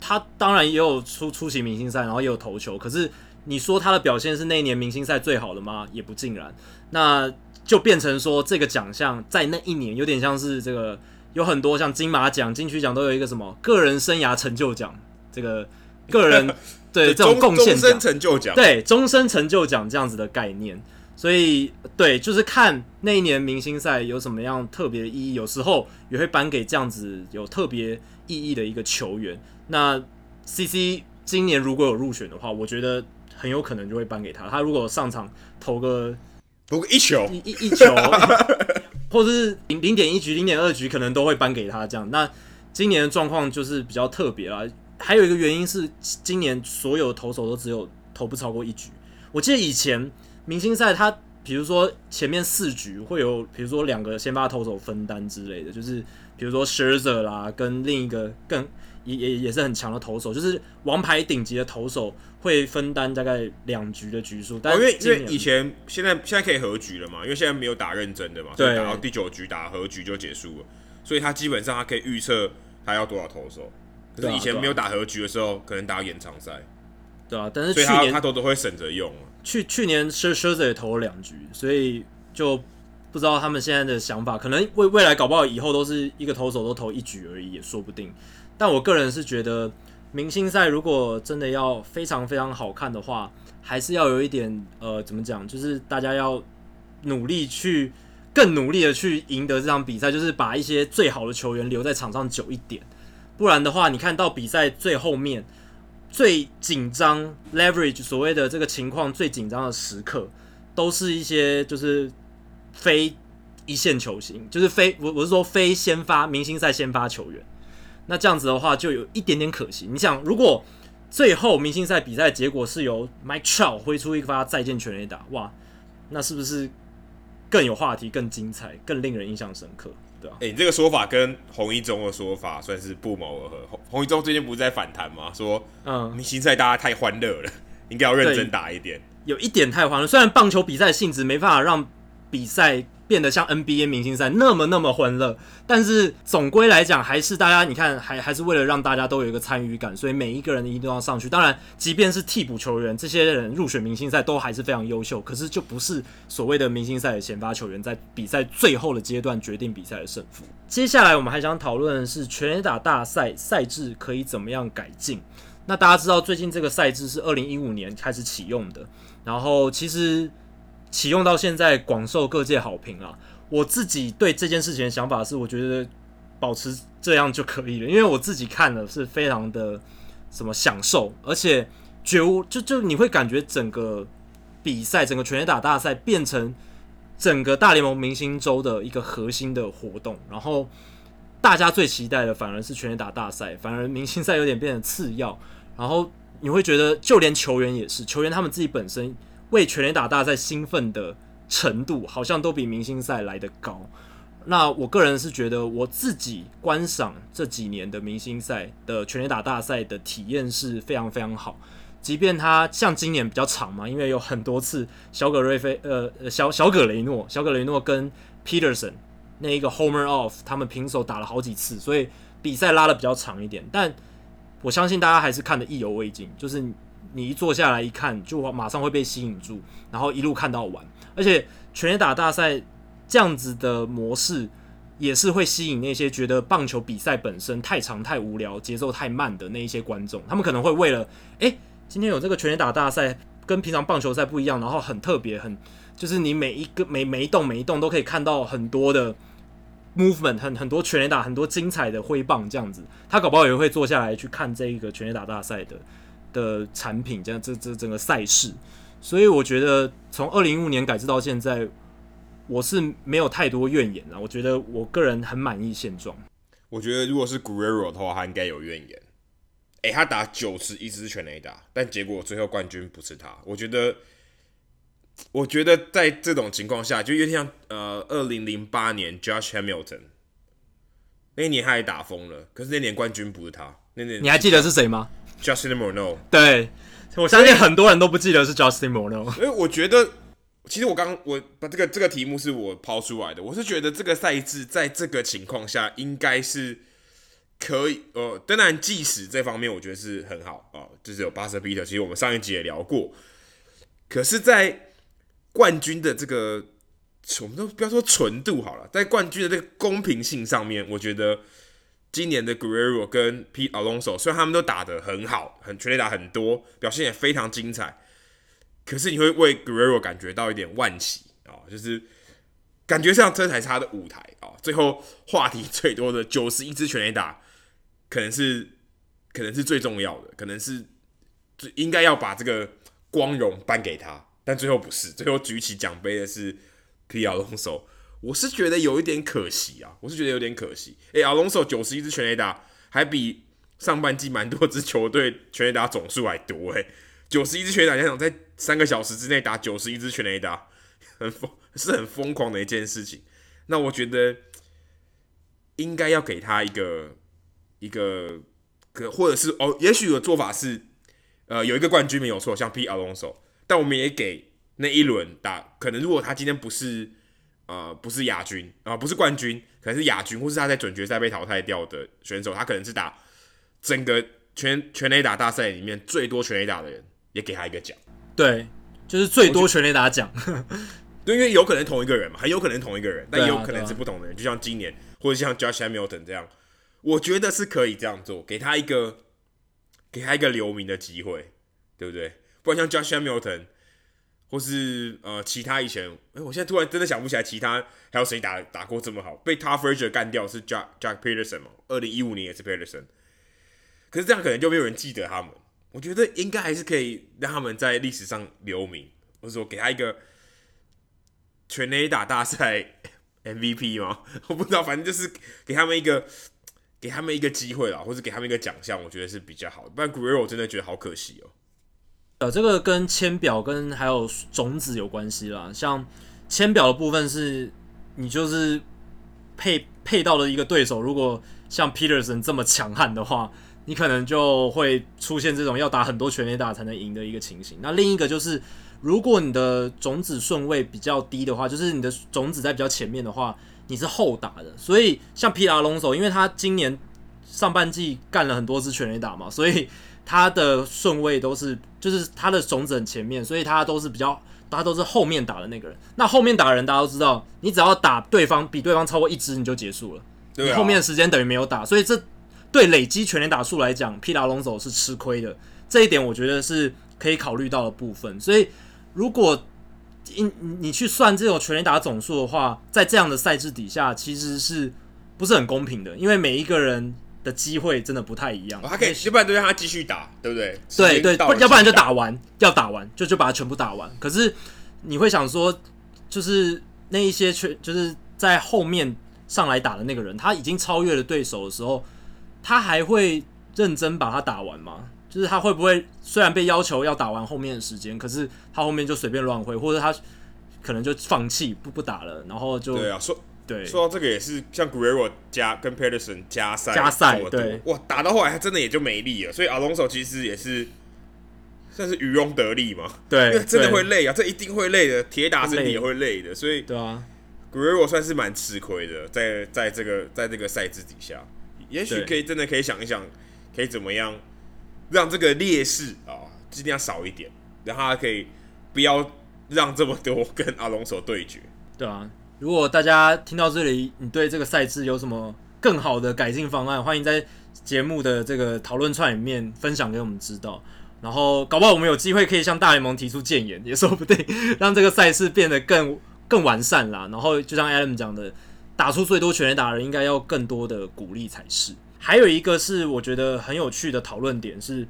Speaker 1: 他当然也有出出席明星赛，然后也有投球，可是。你说他的表现是那一年明星赛最好的吗？也不尽然，那就变成说这个奖项在那一年有点像是这个，有很多像金马奖、金曲奖都有一个什么个人生涯成就奖，这个个人对这种贡献奖、终身成就奖，对终身成就奖这样子的概念。所以对，就是看那一年明星赛有什么样特别的意义，有时候也会颁给这样子有特别意义的一个球员。那 CC 今年如果有入选的话，我觉得。很有可能就会颁给他。他如果上场投个
Speaker 2: 投个一球
Speaker 1: 一一球，或者是零零点一局、零点二局，可能都会颁给他这样。那今年的状况就是比较特别啦。还有一个原因是，今年所有的投手都只有投不超过一局。我记得以前明星赛，他比如说前面四局会有，比如说两个先发投手分担之类的，就是比如说 Scherzer 啦，跟另一个更。也也也是很强的投手，就是王牌顶级的投手会分担大概两局的局数。但
Speaker 2: 因为因为以前现在现在可以合局了嘛，因为现在没有打认真的嘛，所以打到第九局打合局就结束了，所以他基本上他可以预测他要多少投手。以前没有打和局的时候，可能打延长赛。
Speaker 1: 对啊，但是去年
Speaker 2: 他都都会省着用。
Speaker 1: 去去年 Scherzer 也投了两局，所以就不知道他们现在的想法，可能未未来搞不好以后都是一个投手都投一局而已，也说不定。但我个人是觉得，明星赛如果真的要非常非常好看的话，还是要有一点呃，怎么讲？就是大家要努力去，更努力的去赢得这场比赛，就是把一些最好的球员留在场上久一点。不然的话，你看到比赛最后面，最紧张 leverage 所谓的这个情况最紧张的时刻，都是一些就是非一线球星，就是非我我是说非先发明星赛先发球员。那这样子的话，就有一点点可惜。你想，如果最后明星赛比赛结果是由 Mike Trout 挥出一发再见全垒打，哇，那是不是更有话题、更精彩、更令人印象深刻？对啊？
Speaker 2: 哎、欸，你这个说法跟洪一中的说法算是不谋而合。洪洪一中最近不是在反弹吗？说，嗯，明星赛大家太欢乐了，应该要认真打一点。
Speaker 1: 有一点太欢乐，虽然棒球比赛性质没办法让比赛。变得像 NBA 明星赛那么那么欢乐，但是总归来讲，还是大家你看，还还是为了让大家都有一个参与感，所以每一个人一定要上去。当然，即便是替补球员，这些人入选明星赛都还是非常优秀，可是就不是所谓的明星赛的先发球员，在比赛最后的阶段决定比赛的胜负。接下来我们还想讨论的是全垒打大赛赛制可以怎么样改进。那大家知道，最近这个赛制是二零一五年开始启用的，然后其实。启用到现在广受各界好评啊！我自己对这件事情的想法是，我觉得保持这样就可以了，因为我自己看了是非常的什么享受，而且觉悟就就你会感觉整个比赛，整个全垒打大赛变成整个大联盟明星周的一个核心的活动，然后大家最期待的反而是全垒打大赛，反而明星赛有点变得次要，然后你会觉得就连球员也是，球员他们自己本身。为全垒打大赛兴奋的程度，好像都比明星赛来得高。那我个人是觉得，我自己观赏这几年的明星赛的全垒打大赛的体验是非常非常好。即便他像今年比较长嘛，因为有很多次小葛瑞菲，呃，小小葛雷诺，小葛雷诺跟 Peterson 那一个 Homer off，他们平手打了好几次，所以比赛拉得比较长一点。但我相信大家还是看得意犹未尽，就是。你一坐下来一看，就马上会被吸引住，然后一路看到完。而且全垒打大赛这样子的模式，也是会吸引那些觉得棒球比赛本身太长太无聊、节奏太慢的那一些观众。他们可能会为了，诶，今天有这个全垒打大赛，跟平常棒球赛不一样，然后很特别，很就是你每一个每每一栋每一栋都可以看到很多的 movement，很很多全垒打，很多精彩的挥棒这样子。他搞不好也会坐下来去看这一个全垒打大赛的。的产品，这样这这整个赛事，所以我觉得从二零一五年改制到现在，我是没有太多怨言啊。我觉得我个人很满意现状。
Speaker 2: 我觉得如果是 Guerrero 的话，他应该有怨言。诶、欸，他打九十一支全垒打，但结果最后冠军不是他。我觉得，我觉得在这种情况下，就有点像呃，二零零八年 Josh Hamilton 那一年他也打疯了，可是那年冠军不是他。那年
Speaker 1: 你还记得是谁吗
Speaker 2: ？Justin Morneau，
Speaker 1: 对，我相信很多人都不记得是 Justin Morneau。
Speaker 2: 因为我觉得，其实我刚我把这个这个题目是我抛出来的，我是觉得这个赛制在这个情况下应该是可以，呃，当然计时这方面我觉得是很好啊，就是有 buzzer beater，其实我们上一集也聊过。可是，在冠军的这个，我们都不要说纯度好了，在冠军的这个公平性上面，我觉得。今年的 Guerrero 跟 Pete Alonso，虽然他们都打得很好，很全垒打很多，表现也非常精彩，可是你会为 Guerrero 感觉到一点惋惜啊，就是感觉像这才是他的舞台啊。最后话题最多的九十一支全垒打，可能是可能是最重要的，可能是最应该要把这个光荣颁给他，但最后不是，最后举起奖杯的是 Pete Alonso。我是觉得有一点可惜啊，我是觉得有点可惜。诶、欸，阿隆索九十一支全垒打，还比上半季蛮多支球队全垒打总数还多诶，九十一支全垒打，想想在三个小时之内打九十一支全垒打，很疯，是很疯狂的一件事情。那我觉得应该要给他一个一个，可或者是哦，也许有做法是，呃，有一个冠军没有错，像 P 阿隆索，但我们也给那一轮打，可能如果他今天不是。呃，不是亚军啊、呃，不是冠军，可能是亚军，或是他在准决赛被淘汰掉的选手，他可能是打整个全全垒打大赛里面最多全垒打的人，也给他一个奖。
Speaker 1: 对，就是最多全垒打奖。
Speaker 2: 对，因为有可能同一个人嘛，很有可能同一个人，但也有可能是不同的人，啊啊、就像今年或者像 Josh Hamilton 这样，我觉得是可以这样做，给他一个给他一个留名的机会，对不对？不然像 Josh Hamilton。或是呃，其他以前，哎、我现在突然真的想不起来，其他还有谁打打过这么好？被 Todd Frazier 干掉是 Jack Jack Peterson 嘛？二零一五年也是 Peterson，可是这样可能就没有人记得他们。我觉得应该还是可以让他们在历史上留名，或者说给他一个全 A 打大赛 MVP 吗？我不知道，反正就是给他们一个给他们一个机会啦，或者给他们一个奖项，我觉得是比较好的。不然 Guerrero 我真的觉得好可惜哦。
Speaker 1: 呃，这个跟签表跟还有种子有关系啦。像签表的部分是，你就是配配到了一个对手，如果像 Peterson 这么强悍的话，你可能就会出现这种要打很多全垒打才能赢的一个情形。那另一个就是，如果你的种子顺位比较低的话，就是你的种子在比较前面的话，你是后打的。所以像 Pete Alonso，因为他今年上半季干了很多支全垒打嘛，所以。他的顺位都是，就是他的种子很前面，所以他都是比较，他都是后面打的那个人。那后面打的人，大家都知道，你只要打对方比对方超过一支，你就结束了。对啊。你后面的时间等于没有打，所以这对累积全垒打数来讲皮达龙走是吃亏的。这一点我觉得是可以考虑到的部分。所以如果你你去算这种全垒打总数的话，在这样的赛制底下，其实是不是很公平的？因为每一个人。的机会真的不太一样，
Speaker 2: 他可以，要不然就让他继续打，对不对？
Speaker 1: 对对，要不然就打完，要打完就就把它全部打完。可是你会想说，就是那一些全就是在后面上来打的那个人，他已经超越了对手的时候，他还会认真把它打完吗？就是他会不会虽然被要求要打完后面的时间，可是他后面就随便乱挥，或者他可能就放弃不不打了，然后就
Speaker 2: 对啊说。
Speaker 1: 对，
Speaker 2: 说到这个也是像 Guerrero 加跟 Pederson 加赛
Speaker 1: 加赛，对，
Speaker 2: 哇，打到后来他真的也就没力了，所以 Alonso 其实也是算是渔翁得利嘛，
Speaker 1: 对，
Speaker 2: 因为真的会累啊，这一定会累的，铁打身体也会累的，所以
Speaker 1: 对啊
Speaker 2: ，Guerrero 算是蛮吃亏的，在在这个在这个赛制底下，也许可以真的可以想一想，可以怎么样让这个劣势啊尽量少一点，让他可以不要让这么多跟 Alonso 对决，
Speaker 1: 对啊。如果大家听到这里，你对这个赛制有什么更好的改进方案，欢迎在节目的这个讨论串里面分享给我们知道。然后搞不好我们有机会可以向大联盟提出建言，也说不定，让这个赛事变得更更完善啦。然后就像 Adam 讲的，打出最多全垒打的人应该要更多的鼓励才是。还有一个是我觉得很有趣的讨论点是，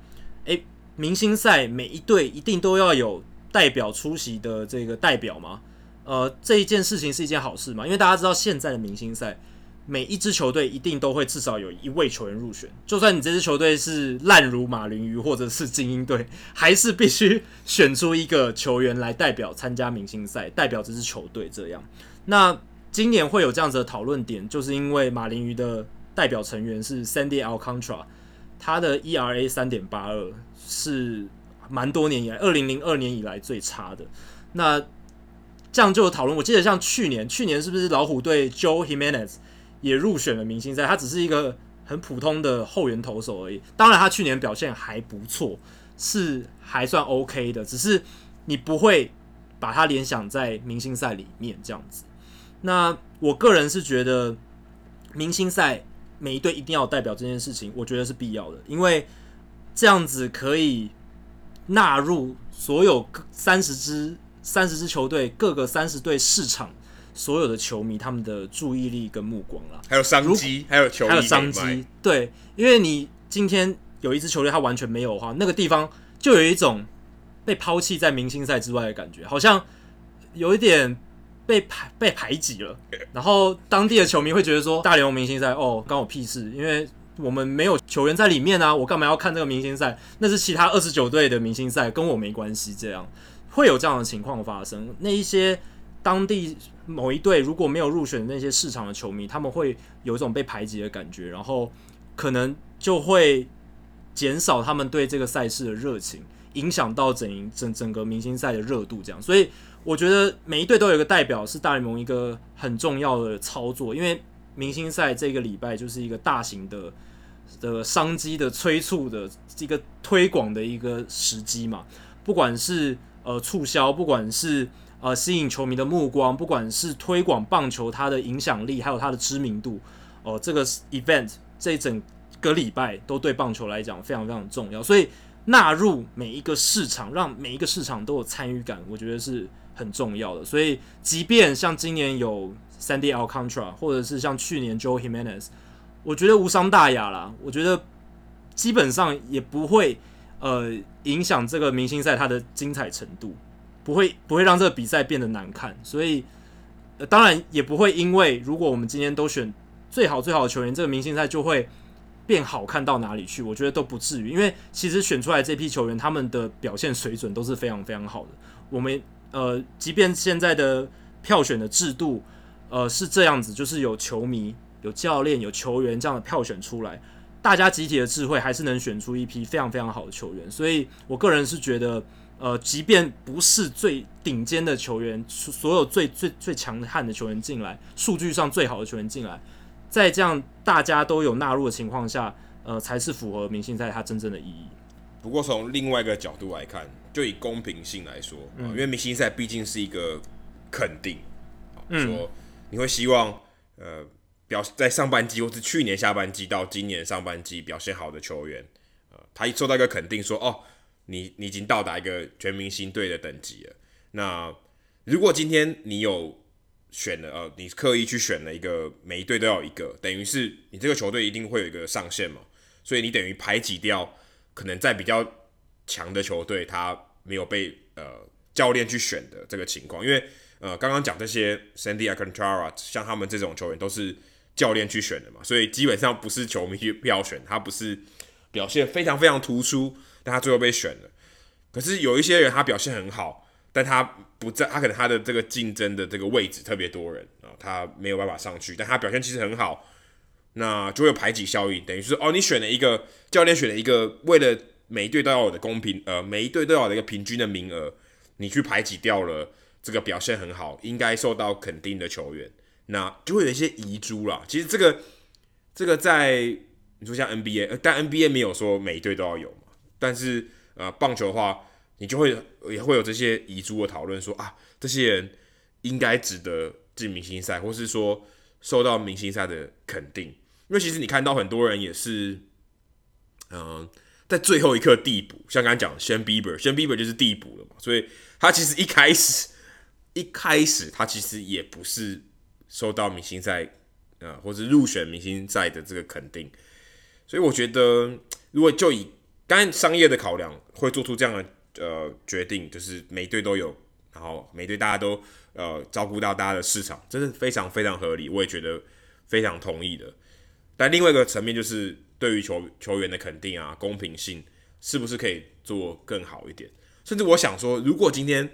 Speaker 1: 诶，明星赛每一队一定都要有代表出席的这个代表吗？呃，这一件事情是一件好事嘛？因为大家知道现在的明星赛，每一支球队一定都会至少有一位球员入选。就算你这支球队是烂如马林鱼或者是精英队，还是必须选出一个球员来代表参加明星赛，代表这支球队。这样，那今年会有这样子的讨论点，就是因为马林鱼的代表成员是 Sandy Alcantara，他的 ERA 三点八二是蛮多年以来，二零零二年以来最差的。那这样就有讨论，我记得像去年，去年是不是老虎队 Joe Jimenez 也入选了明星赛？他只是一个很普通的后援投手而已。当然，他去年表现还不错，是还算 OK 的，只是你不会把他联想在明星赛里面这样子。那我个人是觉得，明星赛每一队一定要代表这件事情，我觉得是必要的，因为这样子可以纳入所有三十支。三十支球队，各个三十队市场所有的球迷，他们的注意力跟目光啦，
Speaker 2: 还有商机，还有球，还有商机。
Speaker 1: 对，因为你今天有一支球队，他完全没有的话，那个地方就有一种被抛弃在明星赛之外的感觉，好像有一点被排被排挤了。然后当地的球迷会觉得说，大联盟明星赛哦，关我屁事，因为我们没有球员在里面啊，我干嘛要看这个明星赛？那是其他二十九队的明星赛，跟我没关系。这样。会有这样的情况发生。那一些当地某一队如果没有入选那些市场的球迷，他们会有一种被排挤的感觉，然后可能就会减少他们对这个赛事的热情，影响到整整整个明星赛的热度。这样，所以我觉得每一队都有一个代表是大联盟一个很重要的操作，因为明星赛这个礼拜就是一个大型的的商机的催促的一个推广的一个时机嘛，不管是。呃，促销，不管是呃吸引球迷的目光，不管是推广棒球它的影响力，还有它的知名度，哦、呃，这个 event 这一整个礼拜都对棒球来讲非常非常重要，所以纳入每一个市场，让每一个市场都有参与感，我觉得是很重要的。所以，即便像今年有 Sandy Alcantara，或者是像去年 Joe Jimenez，我觉得无伤大雅啦。我觉得基本上也不会。呃影响这个明星赛它的精彩程度，不会不会让这个比赛变得难看，所以、呃、当然也不会因为如果我们今天都选最好最好的球员，这个明星赛就会变好看到哪里去？我觉得都不至于，因为其实选出来这批球员他们的表现水准都是非常非常好的。我们呃，即便现在的票选的制度呃是这样子，就是有球迷、有教练、有球员这样的票选出来，大家集体的智慧还是能选出一批非常非常好的球员。所以我个人是觉得。呃，即便不是最顶尖的球员，所有最最最强悍的球员进来，数据上最好的球员进来，在这样大家都有纳入的情况下，呃，才是符合明星赛它真正的意义。
Speaker 2: 不过从另外一个角度来看，就以公平性来说，嗯、因为明星赛毕竟是一个肯定，嗯、说你会希望呃表在上半季或是去年下半季到今年上半季表现好的球员，呃，他一受到一个肯定说，哦。你你已经到达一个全明星队的等级了。那如果今天你有选了呃，你刻意去选了一个每一队都要一个，等于是你这个球队一定会有一个上限嘛。所以你等于排挤掉可能在比较强的球队他没有被呃教练去选的这个情况。因为呃刚刚讲这些 Sandy a c o n t r a r a 像他们这种球员都是教练去选的嘛，所以基本上不是球迷去票选，他不是表现非常非常突出。但他最后被选了，可是有一些人他表现很好，但他不在，他可能他的这个竞争的这个位置特别多人啊，他没有办法上去，但他表现其实很好，那就会有排挤效应，等于是哦，你选了一个教练选了一个为了每一队都要有的公平，呃，每一队都要有的一个平均的名额，你去排挤掉了这个表现很好、应该受到肯定的球员，那就会有一些遗珠啦。其实这个这个在你说像 NBA，但 NBA 没有说每一队都要有嘛。但是，呃，棒球的话，你就会也会有这些遗珠的讨论，说啊，这些人应该值得进明星赛，或是说受到明星赛的肯定。因为其实你看到很多人也是，嗯、在最后一刻递补，像刚才讲 Shane Bieber，Shane Bieber 就是递补了嘛，所以他其实一开始一开始他其实也不是受到明星赛，呃，或是入选明星赛的这个肯定。所以我觉得，如果就以当然，商业的考量会做出这样的呃决定，就是每队都有，然后每队大家都呃照顾到大家的市场，真的非常非常合理，我也觉得非常同意的。但另外一个层面就是对于球球员的肯定啊，公平性是不是可以做更好一点？甚至我想说，如果今天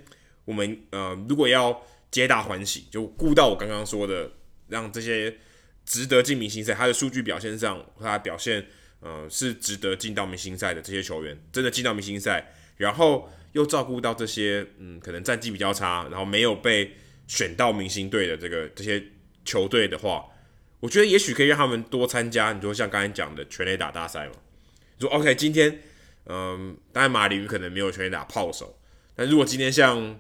Speaker 2: 我们呃如果要皆大欢喜，就顾到我刚刚说的，让这些值得进明星赛，他的数据表现上，他的表现。呃，是值得进到明星赛的这些球员，真的进到明星赛，然后又照顾到这些，嗯，可能战绩比较差，然后没有被选到明星队的这个这些球队的话，我觉得也许可以让他们多参加。你说像刚才讲的全垒打大赛嘛，说 OK，今天，嗯，当然马林鱼可能没有全垒打炮手，但如果今天像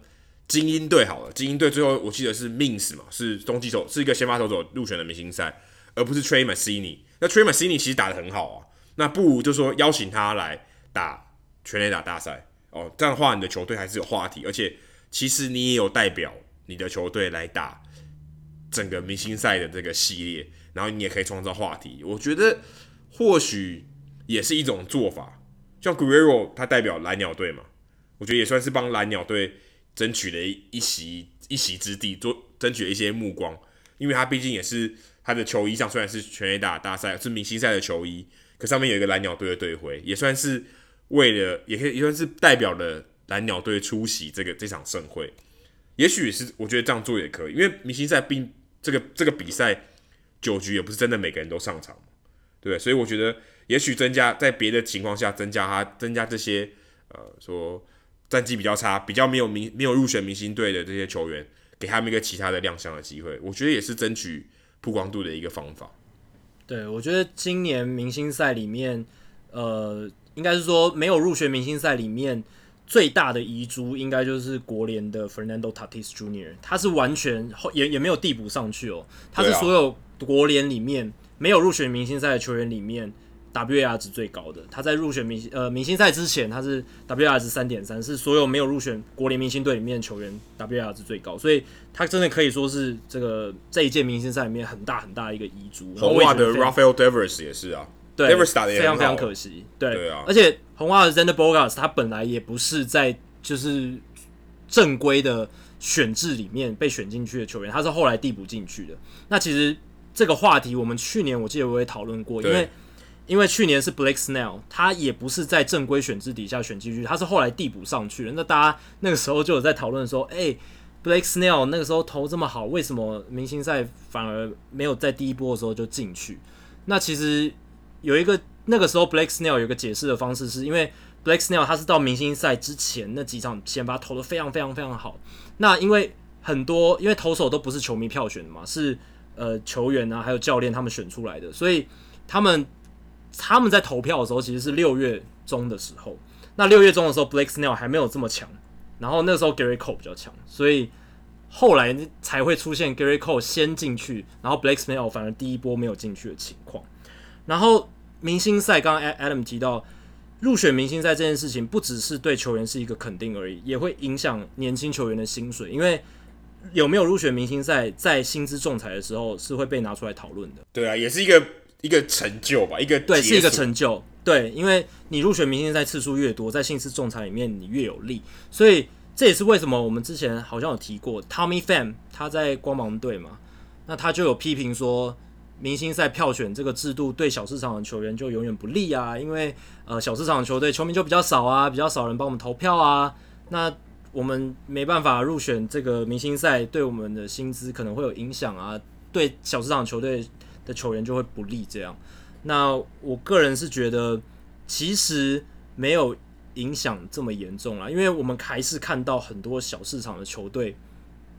Speaker 2: 精英队好了，精英队最后我记得是 Mins 嘛，是中继手，是一个先发投手入选的明星赛，而不是 Trey Mancini。那 Trey Mancini 其实打得很好啊。那不如就说邀请他来打全垒打大赛哦，这样的话你的球队还是有话题，而且其实你也有代表你的球队来打整个明星赛的这个系列，然后你也可以创造话题。我觉得或许也是一种做法，像 Guerrero 他代表蓝鸟队嘛，我觉得也算是帮蓝鸟队争取了一一席一席之地，做争取了一些目光，因为他毕竟也是他的球衣上虽然是全垒打大赛是明星赛的球衣。可上面有一个蓝鸟队的队徽，也算是为了，也可以也算是代表了蓝鸟队出席这个这场盛会。也许是我觉得这样做也可以，因为明星赛并这个这个比赛九局也不是真的每个人都上场，对不对？所以我觉得也许增加在别的情况下增加他增加这些呃说战绩比较差、比较没有明没有入选明星队的这些球员，给他们一个其他的亮相的机会，我觉得也是争取曝光度的一个方法。
Speaker 1: 对，我觉得今年明星赛里面，呃，应该是说没有入选明星赛里面最大的遗珠，应该就是国联的 Fernando Tatis Jr.，他是完全也也没有递补上去哦，他是所有国联里面没有入选明星赛的球员里面。WAR 值最高的，他在入选明星呃明星赛之前，他是 WAR 值三点三，是所有没有入选国联明星队里面的球员 WAR 值最高，所以他真的可以说是这个这一届明星赛里面很大很大一个遗珠。
Speaker 2: 红袜的 Rafael Devers 也是啊，
Speaker 1: 对对
Speaker 2: ，Never 打的
Speaker 1: 非常非常可惜。对，
Speaker 2: 对啊，
Speaker 1: 而且红袜的 Zander Bogaerts 他本来也不是在就是正规的选制里面被选进去的球员，他是后来递补进去的。那其实这个话题我们去年我记得我也讨论过，因为因为去年是 Blake Snell，他也不是在正规选制底下选进去，他是后来递补上去的。那大家那个时候就有在讨论说，哎、Blake Snell 那个时候投这么好，为什么明星赛反而没有在第一波的时候就进去？那其实有一个那个时候 Blake Snell 有个解释的方式，是因为 Blake Snell 他是到明星赛之前那几场先发投的非常非常非常好。那因为很多因为投手都不是球迷票选的嘛，是呃球员啊还有教练他们选出来的，所以他们他们在投票的时候其实是六月中的时候。那六月中的时候 Blake Snell 还没有这么强。然后那时候 Gary Cole 比较强，所以后来才会出现 Gary Cole 先进去，然后 Blake Snell 反而第一波没有进去的情况。然后明星赛，刚刚 Adam 提到入选明星赛这件事情，不只是对球员是一个肯定而已，也会影响年轻球员的薪水，因为有没有入选明星赛，在薪资仲裁的时候是会被拿出来讨论的。
Speaker 2: 对啊，也是一个一个成就吧，一个
Speaker 1: 对，是一个成就。对，因为你入选明星赛次数越多，在薪资仲裁里面你越有利，所以这也是为什么我们之前好像有提过，Tommy Pham 他在光芒队嘛，那他就有批评说，明星赛票选这个制度对小市场的球员就永远不利啊，因为呃小市场的球队球迷就比较少啊，比较少人帮我们投票啊，那我们没办法入选这个明星赛，对我们的薪资可能会有影响啊，对小市场球队的球员就会不利这样。那我个人是觉得，其实没有影响这么严重啦，因为我们还是看到很多小市场的球队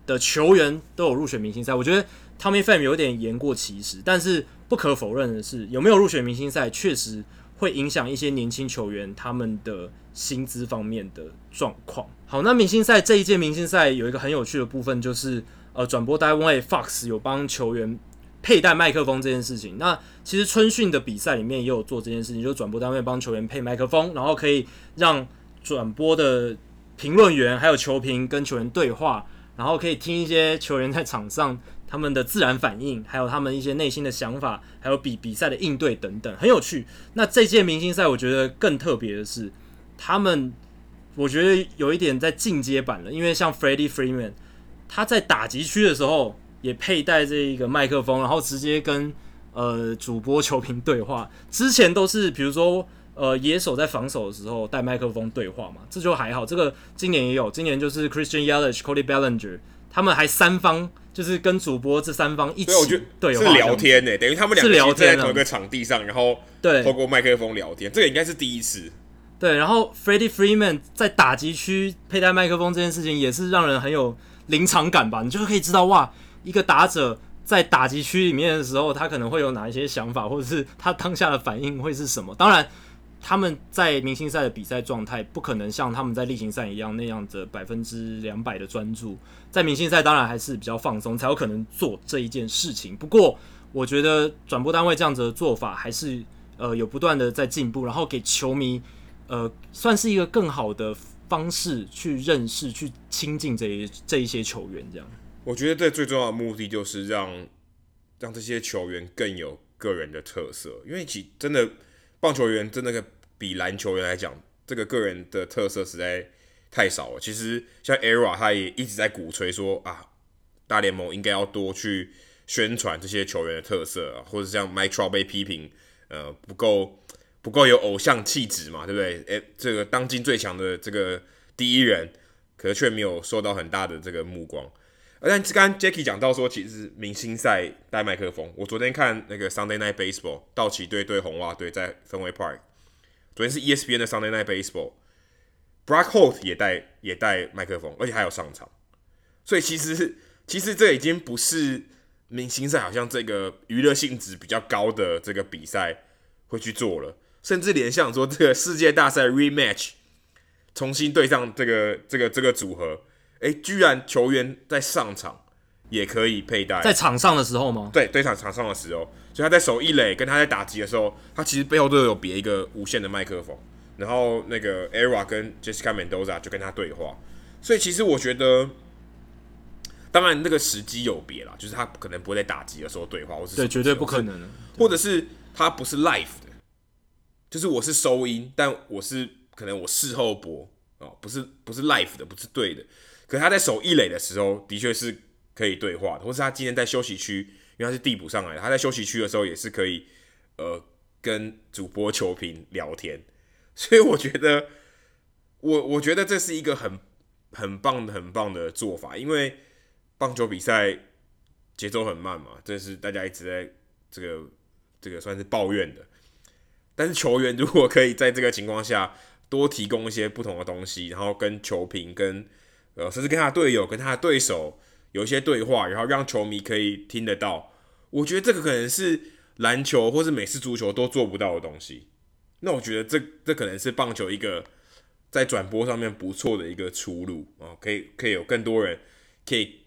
Speaker 1: 的球员都有入选明星赛。我觉得 Tommy Fam 有点言过其实，但是不可否认的是，有没有入选明星赛，确实会影响一些年轻球员他们的薪资方面的状况。好，那明星赛这一届明星赛有一个很有趣的部分，就是呃，转播单位 Fox 有帮球员。佩戴麦克风这件事情，那其实春训的比赛里面也有做这件事情，就是转播单位帮球员配麦克风，然后可以让转播的评论员还有球评跟球员对话，然后可以听一些球员在场上他们的自然反应，还有他们一些内心的想法，还有比比赛的应对等等，很有趣。那这届明星赛我觉得更特别的是，他们我觉得有一点在进阶版了，因为像 Freddie Freeman 他在打击区的时候。也佩戴这一个麦克风，然后直接跟呃主播球评对话。之前都是比如说呃野手在防守的时候带麦克风对话嘛，这就还好。这个今年也有，今年就是 Christian Yelich、Cody Bellinger 他们还三方就是跟主播这三方一起对话，
Speaker 2: 是聊天呢、欸，等于他们两个在同一个场地上，然后对透过麦克风聊天，这个应该是第一次。
Speaker 1: 对，然后 Freddie Freeman 在打击区佩戴麦克风这件事情也是让人很有临场感吧，你就可以知道哇。一个打者在打击区里面的时候，他可能会有哪一些想法，或者是他当下的反应会是什么？当然，他们在明星赛的比赛状态不可能像他们在例行赛一样那样的百分之两百的专注。在明星赛当然还是比较放松，才有可能做这一件事情。不过，我觉得转播单位这样子的做法还是呃有不断的在进步，然后给球迷呃算是一个更好的方式去认识、去亲近这一这一些球员这样。
Speaker 2: 我觉得这最重要的目的就是让让这些球员更有个人的特色，因为其真的棒球员真的比篮球员来讲，这个个人的特色实在太少了。其实像 ERA 他也一直在鼓吹说啊，大联盟应该要多去宣传这些球员的特色啊，或者像 Mike Trout 被批评呃不够不够有偶像气质嘛，对不对？诶，这个当今最强的这个第一人，可是却没有受到很大的这个目光。但刚刚 Jacky 讲到说，其实明星赛带麦克风。我昨天看那个 Sunday Night Baseball，道奇队对红袜队在氛围 Park。昨天是 ESPN 的 Sunday Night Baseball，Brock Holt 也带也带麦克风，而且还有上场。所以其实其实这已经不是明星赛，好像这个娱乐性质比较高的这个比赛会去做了，甚至连像说这个世界大赛 Rematch 重新对上这个这个这个组合。哎，居然球员在上场也可以佩戴，
Speaker 1: 在场上的时候吗？
Speaker 2: 对，对场场上的时候，所以他在守一垒，跟他在打击的时候，他其实背后都有别一个无线的麦克风，然后那个 ERA 跟 Jessica Mendoza 就跟他对话。所以其实我觉得，当然那个时机有别啦，就是他可能不会在打击的时候对话，或是
Speaker 1: 对，绝对不可能的，
Speaker 2: 或者是他不是 live 的，就是我是收音，但我是可能我事后播哦，不是不是 live 的，不是对的。可他在守一垒的时候，的确是可以对话的，或是他今天在休息区，因为他是递补上来的，他在休息区的时候也是可以呃跟主播球评聊天。所以我觉得，我我觉得这是一个很很棒的很棒的做法，因为棒球比赛节奏很慢嘛，这是大家一直在这个这个算是抱怨的。但是球员如果可以在这个情况下多提供一些不同的东西，然后跟球评、跟呃甚至跟他队友、跟他的对手有一些对话，然后让球迷可以听得到，我觉得这个可能是篮球或是美式足球都做不到的东西。那我觉得这这可能是棒球一个在转播上面不错的一个出路啊，可以可以有更多人可以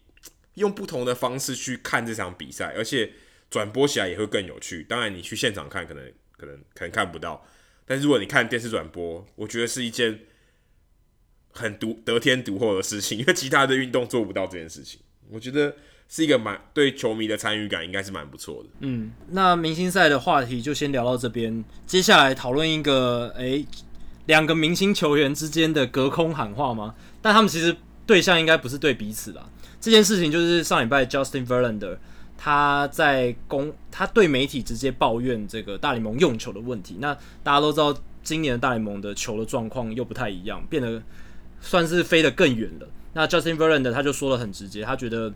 Speaker 2: 用不同的方式去看这场比赛，而且转播起来也会更有趣。当然，你去现场看可能可能可能看不到，但是如果你看电视转播，我觉得是一件很独得天独厚的事情，因为其他的运动做不到这件事情。我觉得。是一个蛮对球迷的参与感，应该是蛮不错的。
Speaker 1: 嗯，那明星赛的话题就先聊到这边，接下来讨论一个，诶，两个明星球员之间的隔空喊话吗？但他们其实对象应该不是对彼此啦。这件事情就是上礼拜 Justin Verlander 他在公，他对媒体直接抱怨这个大联盟用球的问题。那大家都知道，今年的大联盟的球的状况又不太一样，变得算是飞得更远了。那 Justin Verlander 他就说得很直接，他觉得。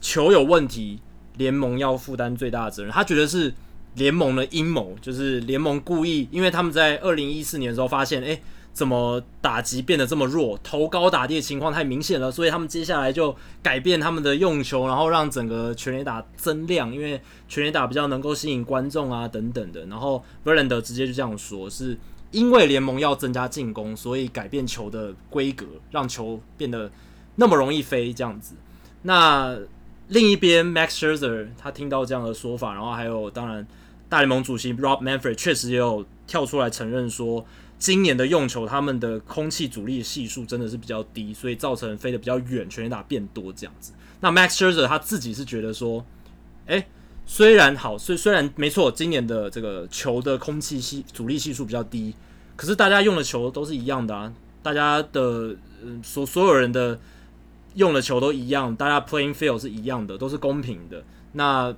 Speaker 1: 球有问题，联盟要负担最大的责任。他觉得是联盟的阴谋，就是联盟故意，因为他们在二零一四年的时候发现，诶，怎么打击变得这么弱，投高打低的情况太明显了，所以他们接下来就改变他们的用球，然后让整个全垒打增量，因为全垒打比较能够吸引观众啊等等的。然后 Verlander 直接就这样说，是因为联盟要增加进攻，所以改变球的规格，让球变得那么容易飞这样子。那另一边，Max Scherzer 他听到这样的说法，然后还有当然，大联盟主席 Rob Manfred 确实也有跳出来承认说，今年的用球他们的空气阻力系数真的是比较低，所以造成飞得比较远，全垒打变多这样子。那 Max Scherzer 他自己是觉得说，诶，虽然好，虽虽然没错，今年的这个球的空气系阻力系数比较低，可是大家用的球都是一样的啊，大家的嗯所所有人的。用的球都一样，大家 playing field 是一样的，都是公平的。那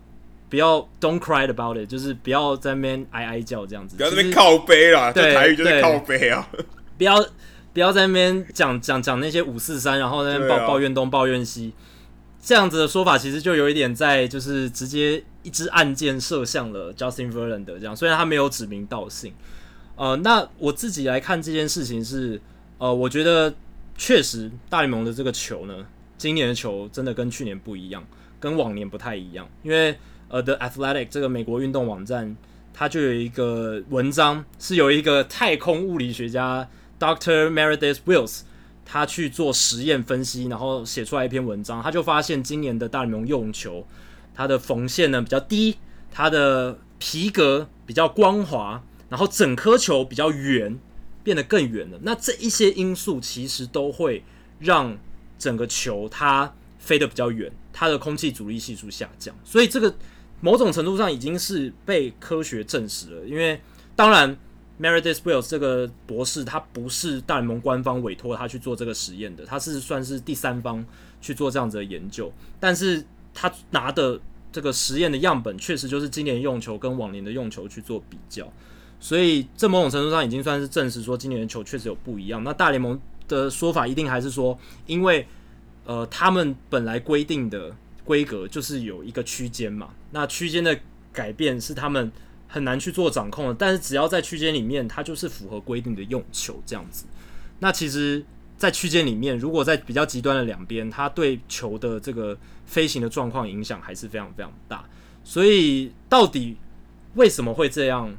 Speaker 1: 不要 don't cry about it，就是不要在那边哀哀叫这样子。
Speaker 2: 不要在那边靠背啦，
Speaker 1: 对，
Speaker 2: 台语就是靠背啊。
Speaker 1: 不要不要在那边讲讲讲那些五四三，然后在那边抱、啊、抱怨东抱怨西，这样子的说法其实就有一点在就是直接一支暗箭射向了 Justin Verlander 这样。虽然他没有指名道姓，呃，那我自己来看这件事情是，呃，我觉得。确实，大联盟的这个球呢，今年的球真的跟去年不一样，跟往年不太一样。因为呃，The Athletic 这个美国运动网站，它就有一个文章，是有一个太空物理学家 Doctor Meredith Wills，他去做实验分析，然后写出来一篇文章，他就发现今年的大联盟用球，它的缝线呢比较低，它的皮革比较光滑，然后整颗球比较圆。变得更圆了，那这一些因素其实都会让整个球它飞得比较远，它的空气阻力系数下降，所以这个某种程度上已经是被科学证实了。因为当然，Meredith Wills 这个博士他不是大联盟官方委托他去做这个实验的，他是算是第三方去做这样子的研究，但是他拿的这个实验的样本确实就是今年用球跟往年的用球去做比较。所以，这某种程度上已经算是证实说，今年的球确实有不一样。那大联盟的说法一定还是说，因为呃，他们本来规定的规格就是有一个区间嘛，那区间的改变是他们很难去做掌控的。但是只要在区间里面，它就是符合规定的用球这样子。那其实，在区间里面，如果在比较极端的两边，它对球的这个飞行的状况影响还是非常非常大。所以，到底为什么会这样？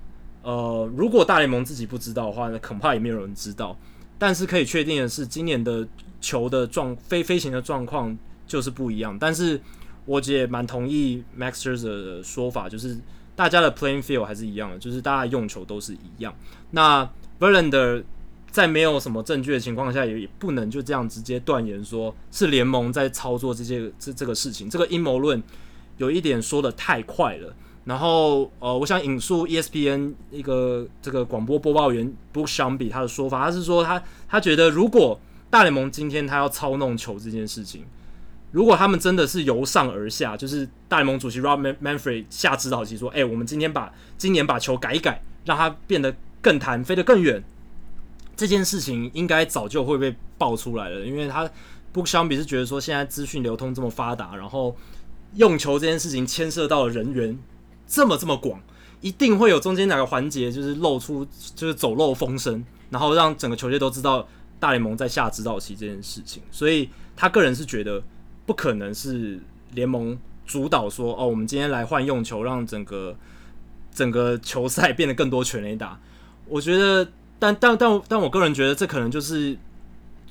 Speaker 1: 呃，如果大联盟自己不知道的话，那恐怕也没有人知道。但是可以确定的是，今年的球的状飞飞行的状况就是不一样。但是我也蛮同意 Max s e r z 的说法，就是大家的 playing field 还是一样的，就是大家用球都是一样。那 Verlander 在没有什么证据的情况下，也不能就这样直接断言说是联盟在操作这些这这个事情。这个阴谋论有一点说的太快了。然后呃，我想引述 ESPN 一个这个广播播报员 Book Shambi 他的说法，他是说他他觉得如果大联盟今天他要操弄球这件事情，如果他们真的是由上而下，就是大联盟主席 Rob Manfred 下指导棋说，哎，我们今天把今年把球改一改，让它变得更弹，飞得更远，这件事情应该早就会被爆出来了，因为他 Book Shambi 是觉得说，现在资讯流通这么发达，然后用球这件事情牵涉到人员这么这么广，一定会有中间哪个环节就是露出就是走漏风声，然后让整个球界都知道大联盟在下指导棋这件事情，所以他个人是觉得。不可能是联盟主导说哦，我们今天来换用球，让整个整个球赛变得更多全垒打。我觉得，但但但但我个人觉得，这可能就是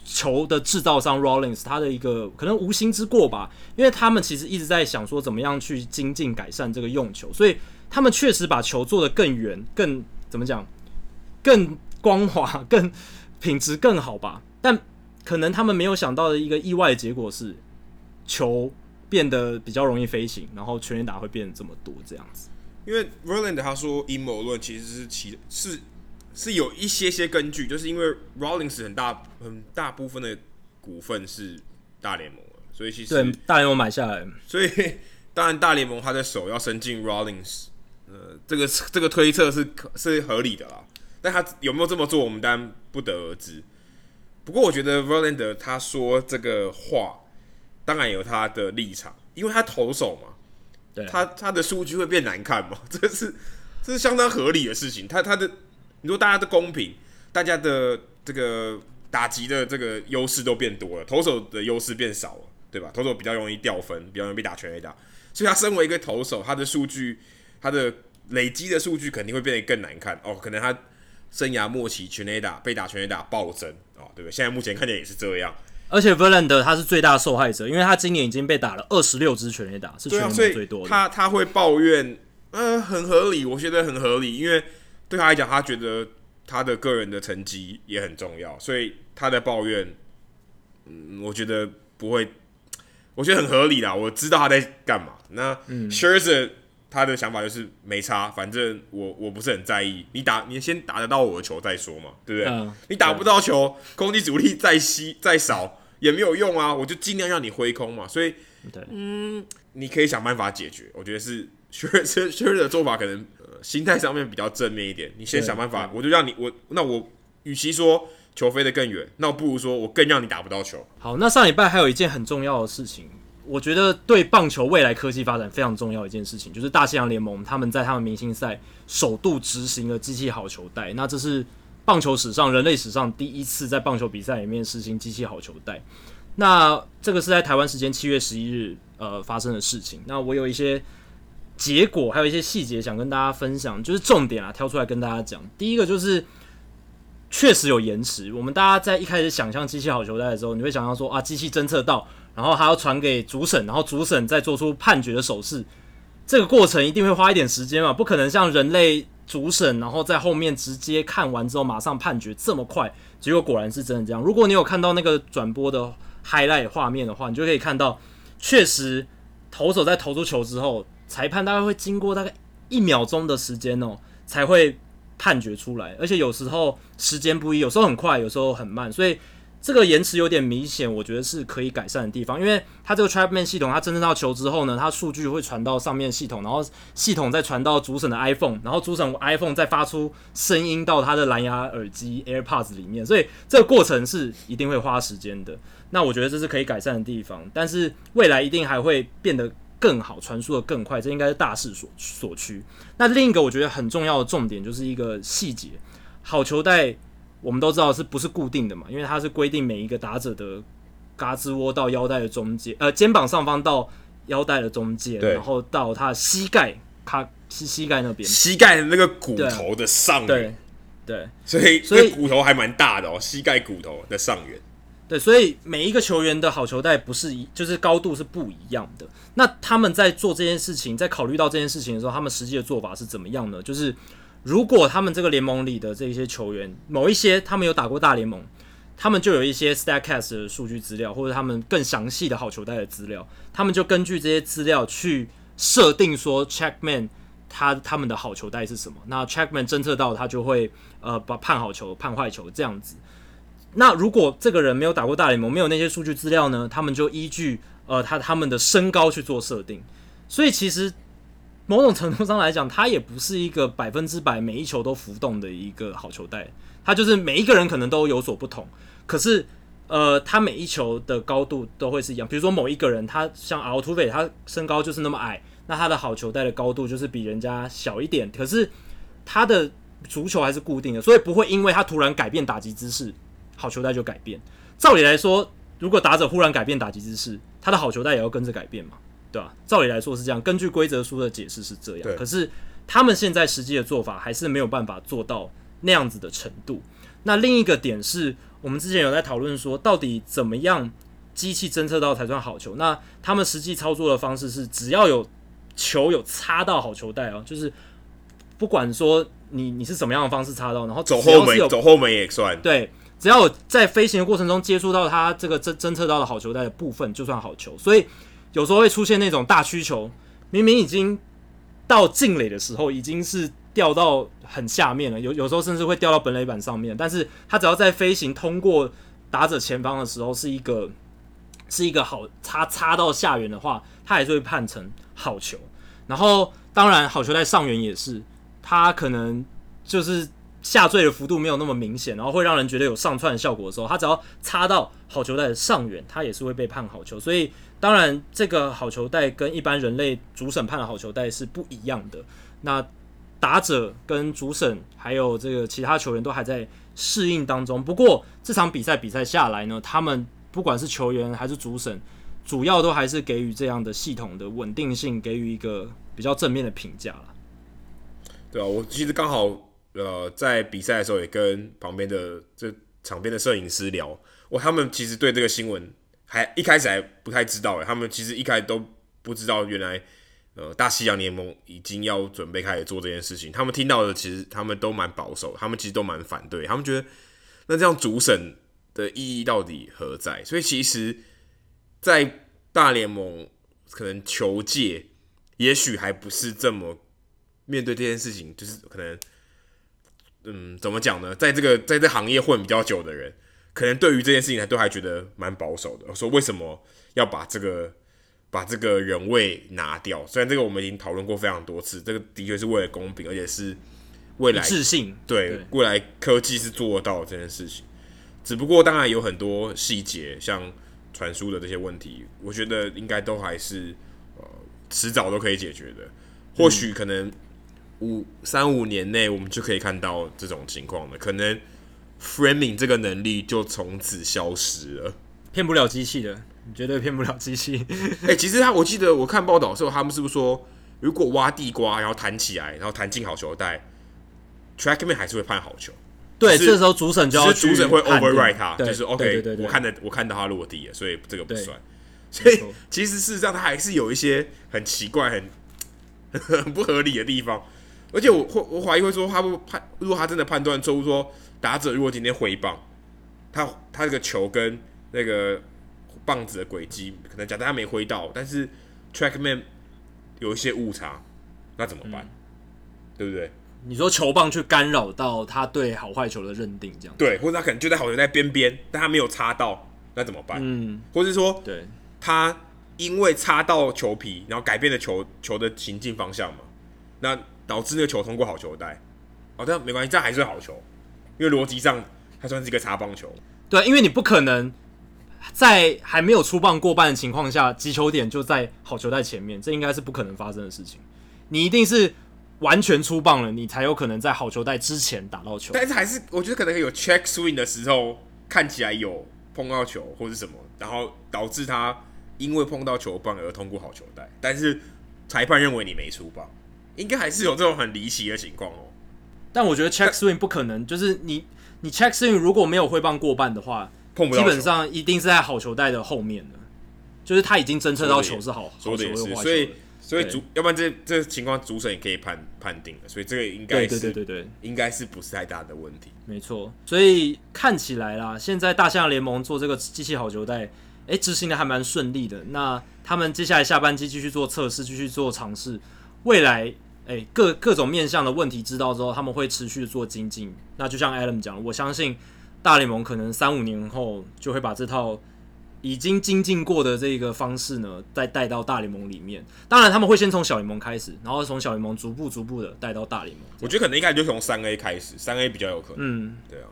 Speaker 1: 球的制造商 Rollins，他的一个可能无心之过吧，因为他们其实一直在想说怎么样去精进改善这个用球，所以他们确实把球做得更圆、更怎么讲、更光滑、更品质更好吧。但可能他们没有想到的一个意外的结果是。球变得比较容易飞行，然后全垒打会变得这么多这样子。
Speaker 2: 因为 Verlander 他说阴谋论其实是其是是有一些些根据，就是因为 Rollins 很大很大部分的股份是大联盟了，所以其实
Speaker 1: 对大联盟买下来，
Speaker 2: 所以当然大联盟他的手要伸进 Rollins，呃，这个这个推测是是合理的啦。但他有没有这么做，我们当然不得而知。不过我觉得 Verlander 他说这个话。当然有他的立场，因为他投手嘛，
Speaker 1: 对，
Speaker 2: 他他的数据会变难看嘛，这是这是相当合理的事情。他他的你说大家都公平，大家的这个打击的这个优势都变多了，投手的优势变少了，对吧？投手比较容易掉分，比较容易被打全垒打，所以他身为一个投手，他的数据，他的累积的数据肯定会变得更难看哦。可能他生涯末期全垒打被打全垒打暴增哦，对不对？现在目前看起来也是这样。
Speaker 1: 而且 Verlander 他是最大受害者，因为他今年已经被打了二十六支全垒打，是全联盟最多的。
Speaker 2: 他他会抱怨，呃，很合理，我觉得很合理，因为对他来讲，他觉得他的个人的成绩也很重要，所以他的抱怨，嗯，我觉得不会，我觉得很合理啦。我知道他在干嘛。那 Scherzer 他的想法就是没差，反正我我不是很在意。你打，你先打得到我的球再说嘛，对不对？嗯、你打不到球，空气阻力再稀再少也没有用啊，我就尽量让你挥空嘛。所以，嗯，你可以想办法解决。我觉得是薛薛薛的做法可能、呃、心态上面比较正面一点。你先想办法，我就让你我那我与其说球飞得更远，那我不如说我更让你打不到球。
Speaker 1: 好，那上礼拜还有一件很重要的事情。我觉得对棒球未来科技发展非常重要一件事情，就是大西洋联盟他们在他们明星赛首度执行了机器好球带。那这是棒球史上、人类史上第一次在棒球比赛里面实行机器好球带。那这个是在台湾时间七月十一日呃发生的事情。那我有一些结果，还有一些细节想跟大家分享，就是重点啊挑出来跟大家讲。第一个就是确实有延迟。我们大家在一开始想象机器好球带的时候，你会想象说啊，机器侦测到。然后还要传给主审，然后主审再做出判决的手势，这个过程一定会花一点时间嘛，不可能像人类主审，然后在后面直接看完之后马上判决这么快。结果果然是真的这样。如果你有看到那个转播的 highlight 画面的话，你就可以看到，确实投手在投出球之后，裁判大概会经过大概一秒钟的时间哦，才会判决出来，而且有时候时间不一，有时候很快，有时候很慢，所以。这个延迟有点明显，我觉得是可以改善的地方，因为它这个 Trapman 系统，它真正到球之后呢，它数据会传到上面系统，然后系统再传到主审的 iPhone，然后主审 iPhone 再发出声音到它的蓝牙耳机 AirPods 里面，所以这个过程是一定会花时间的。那我觉得这是可以改善的地方，但是未来一定还会变得更好，传输的更快，这应该是大势所所趋。那另一个我觉得很重要的重点就是一个细节，好球带。我们都知道是不是固定的嘛？因为它是规定每一个打者的嘎吱窝到腰带的中间，呃，肩膀上方到腰带的中间，然后到他的膝盖，他膝膝盖那边，
Speaker 2: 膝盖的那个骨头的上缘，
Speaker 1: 对，对，
Speaker 2: 所以所以骨头还蛮大的哦，膝盖骨头的上缘，
Speaker 1: 对，所以每一个球员的好球带不是一，就是高度是不一样的。那他们在做这件事情，在考虑到这件事情的时候，他们实际的做法是怎么样呢？就是。如果他们这个联盟里的这些球员，某一些他们有打过大联盟，他们就有一些 Statcast 的数据资料，或者他们更详细的好球带的资料，他们就根据这些资料去设定说，Checkman 他他们的好球带是什么。那 Trackman 侦测到他就会呃把判好球、判坏球这样子。那如果这个人没有打过大联盟，没有那些数据资料呢，他们就依据呃他他们的身高去做设定。所以其实某种程度上来讲，他也不是一个 百分之百每一球都浮动的一个好球带。他就是每一个人可能都有所不同，可是。呃，他每一球的高度都会是一样。比如说某一个人，他像 a l t u v 他身高就是那么矮，那他的好球带的高度就是比人家小一点。可是他的足球还是固定的，所以不会因为他突然改变打击姿势，好球带就改变。照理来说，如果打者忽然改变打击姿势，他的好球带也要跟着改变嘛，对吧？照理来说是这样，根据规则书的解释是这样。可是他们现在实际的做法还是没有办法做到那样子的程度。那另一个点是。我们之前有在讨论说，到底怎么样机器侦测到才算好球？那他们实际操作的方式是，只要有球有擦到好球带哦，就是不管说你你是怎么样的方式擦到，然后
Speaker 2: 走后门走后门也算
Speaker 1: 对，只要有在飞行的过程中接触到它这个侦侦测到的好球带的部分，就算好球。所以有时候会出现那种大曲球，明明已经到进垒的时候，已经是。掉到很下面了，有有时候甚至会掉到本垒板上面，但是它只要在飞行通过打者前方的时候，是一个是一个好擦擦到下缘的话，它还是会判成好球。然后当然好球带上缘也是，它可能就是下坠的幅度没有那么明显，然后会让人觉得有上窜的效果的时候，它只要擦到好球带的上缘，它也是会被判好球。所以当然这个好球带跟一般人类主审判的好球带是不一样的。那打者跟主审还有这个其他球员都还在适应当中。不过这场比赛比赛下来呢，他们不管是球员还是主审，主要都还是给予这样的系统的稳定性，给予一个比较正面的评价了。
Speaker 2: 对啊，我其实刚好呃在比赛的时候也跟旁边的这场边的摄影师聊，哇，他们其实对这个新闻还一开始还不太知道诶，他们其实一开始都不知道原来。呃，大西洋联盟已经要准备开始做这件事情。他们听到的其实他们都蛮保守，他们其实都蛮反对。他们觉得那这样主审的意义到底何在？所以其实，在大联盟可能球界也许还不是这么面对这件事情，就是可能，嗯，怎么讲呢？在这个在这行业混比较久的人，可能对于这件事情还都还觉得蛮保守的。说为什么要把这个？把这个人位拿掉，虽然这个我们已经讨论过非常多次，这个的确是为了公平，而且是未来
Speaker 1: 自信
Speaker 2: 对，
Speaker 1: 对
Speaker 2: 未来科技是做得到这件事情。只不过当然有很多细节，像传输的这些问题，我觉得应该都还是呃迟早都可以解决的。或许可能五三五年内我们就可以看到这种情况了，可能 framing 这个能力就从此消失了，
Speaker 1: 骗不了机器的。你绝对骗不了机器。
Speaker 2: 哎、欸，其实他，我记得我看报道的时候，他们是不是说，如果挖地瓜，然后弹起来，然后弹进好球带，Trackman 还是会判好球。
Speaker 1: 对，这时候主审就要
Speaker 2: 主审会 override 他，就是 OK，我看的我看到他落地了，所以这个不算。所以其实事实上，他还是有一些很奇怪、很 很不合理的地方。而且我会我怀疑会说，他不判，如果他真的判断错误，说打者如果今天挥棒，他他这个球跟那个。棒子的轨迹可能假设他没挥到，但是 TrackMan 有一些误差，那怎么办？嗯、对不对？
Speaker 1: 你说球棒去干扰到他对好坏球的认定，这样
Speaker 2: 对，或者他可能就在好球在边边，但他没有擦到，那怎么办？嗯，或者说，
Speaker 1: 对，
Speaker 2: 他因为擦到球皮，然后改变了球球的行进方向嘛，那导致那个球通过好球带，哦，但没关系，这还是好球，因为逻辑上它算是一个擦棒球。
Speaker 1: 对，因为你不可能。在还没有出棒过半的情况下，击球点就在好球带前面，这应该是不可能发生的事情。你一定是完全出棒了，你才有可能在好球带之前打到球。
Speaker 2: 但是还是我觉得可能有 check swing 的时候，看起来有碰到球或是什么，然后导致他因为碰到球棒而通过好球带，但是裁判认为你没出棒，应该还是有这种很离奇的情况哦。
Speaker 1: 但我觉得 check swing 不可能，就是你你 check swing 如果没有挥棒过半的话。基本上一定是在好球带的后面的，就是他已经侦测到球是好，
Speaker 2: 球的也是，所以所以主要不然这这情况主审也可以判判定了，所以这个应该是
Speaker 1: 对对对对对，
Speaker 2: 应该是不是太大的问题，
Speaker 1: 没错。所以看起来啦，现在大西洋联盟做这个机器好球带，哎、欸，执行的还蛮顺利的。那他们接下来下半季继续做测试，继续做尝试，未来诶各各种面向的问题知道之后，他们会持续做精进。那就像 Adam 讲，我相信大联盟可能三五年后就会把这套已经精进过的这个方式呢，再带到大联盟里面。当然他们会先从小联盟开始，然后从小联盟逐步逐步的带到大联盟。
Speaker 2: 我觉得可能一开始就从三 A 开始，三 A 比较有可能。
Speaker 1: 嗯，
Speaker 2: 对啊。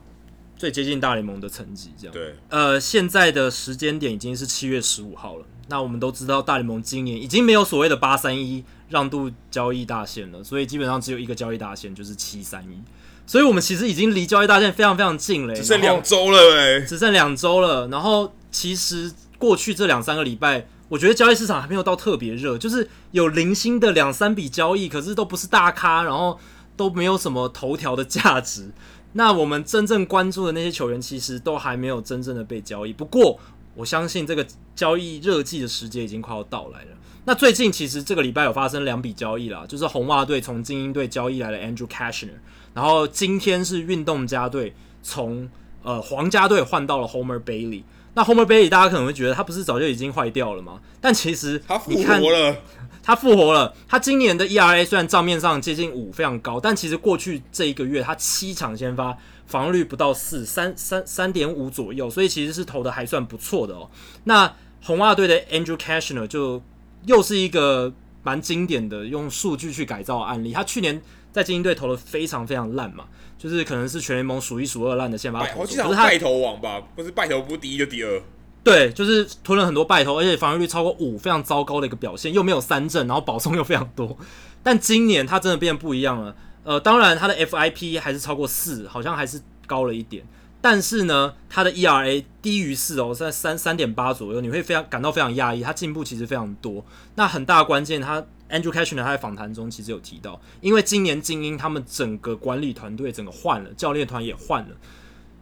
Speaker 1: 最接近大联盟的成绩，这样
Speaker 2: 对。
Speaker 1: 呃，现在的时间点已经是七月十五号了。那我们都知道，大联盟今年已经没有所谓的八三一让渡交易大限了，所以基本上只有一个交易大限，就是七三一。所以我们其实已经离交易大限非常非常近了，
Speaker 2: 只剩两周了，哎，
Speaker 1: 只剩两周了。然后其实过去这两三个礼拜，我觉得交易市场还没有到特别热，就是有零星的两三笔交易，可是都不是大咖，然后都没有什么头条的价值。那我们真正关注的那些球员，其实都还没有真正的被交易。不过，我相信这个交易热季的时间已经快要到来了。那最近其实这个礼拜有发生两笔交易啦，就是红袜队从精英队交易来了 Andrew Cashner，然后今天是运动家队从呃皇家队换到了 Homer Bailey。那 Homer Bailey 大家可能会觉得他不是早就已经坏掉了吗？但其实
Speaker 2: 他复活了。
Speaker 1: 他复活了。他今年的 ERA 虽然账面上接近五，非常高，但其实过去这一个月他七场先发，防御率不到四，三三三点五左右，所以其实是投的还算不错的哦。那红袜队的 Andrew Cashner 就又是一个蛮经典的用数据去改造的案例。他去年在精英队投的非常非常烂嘛，就是可能是全联盟数一数二烂的先发投手。
Speaker 2: 我记得他败投王吧，不是败投不第一就第二。
Speaker 1: 对，就是吞了很多败投，而且防御率超过五，非常糟糕的一个表现，又没有三振，然后保送又非常多。但今年他真的变不一样了。呃，当然他的 FIP 还是超过四，好像还是高了一点。但是呢，他的 ERA 低于四哦，在三三点八左右，你会非常感到非常讶异。他进步其实非常多。那很大关键，他 Andrew Cashner 他在访谈中其实有提到，因为今年精英他们整个管理团队整个换了，教练团也换了，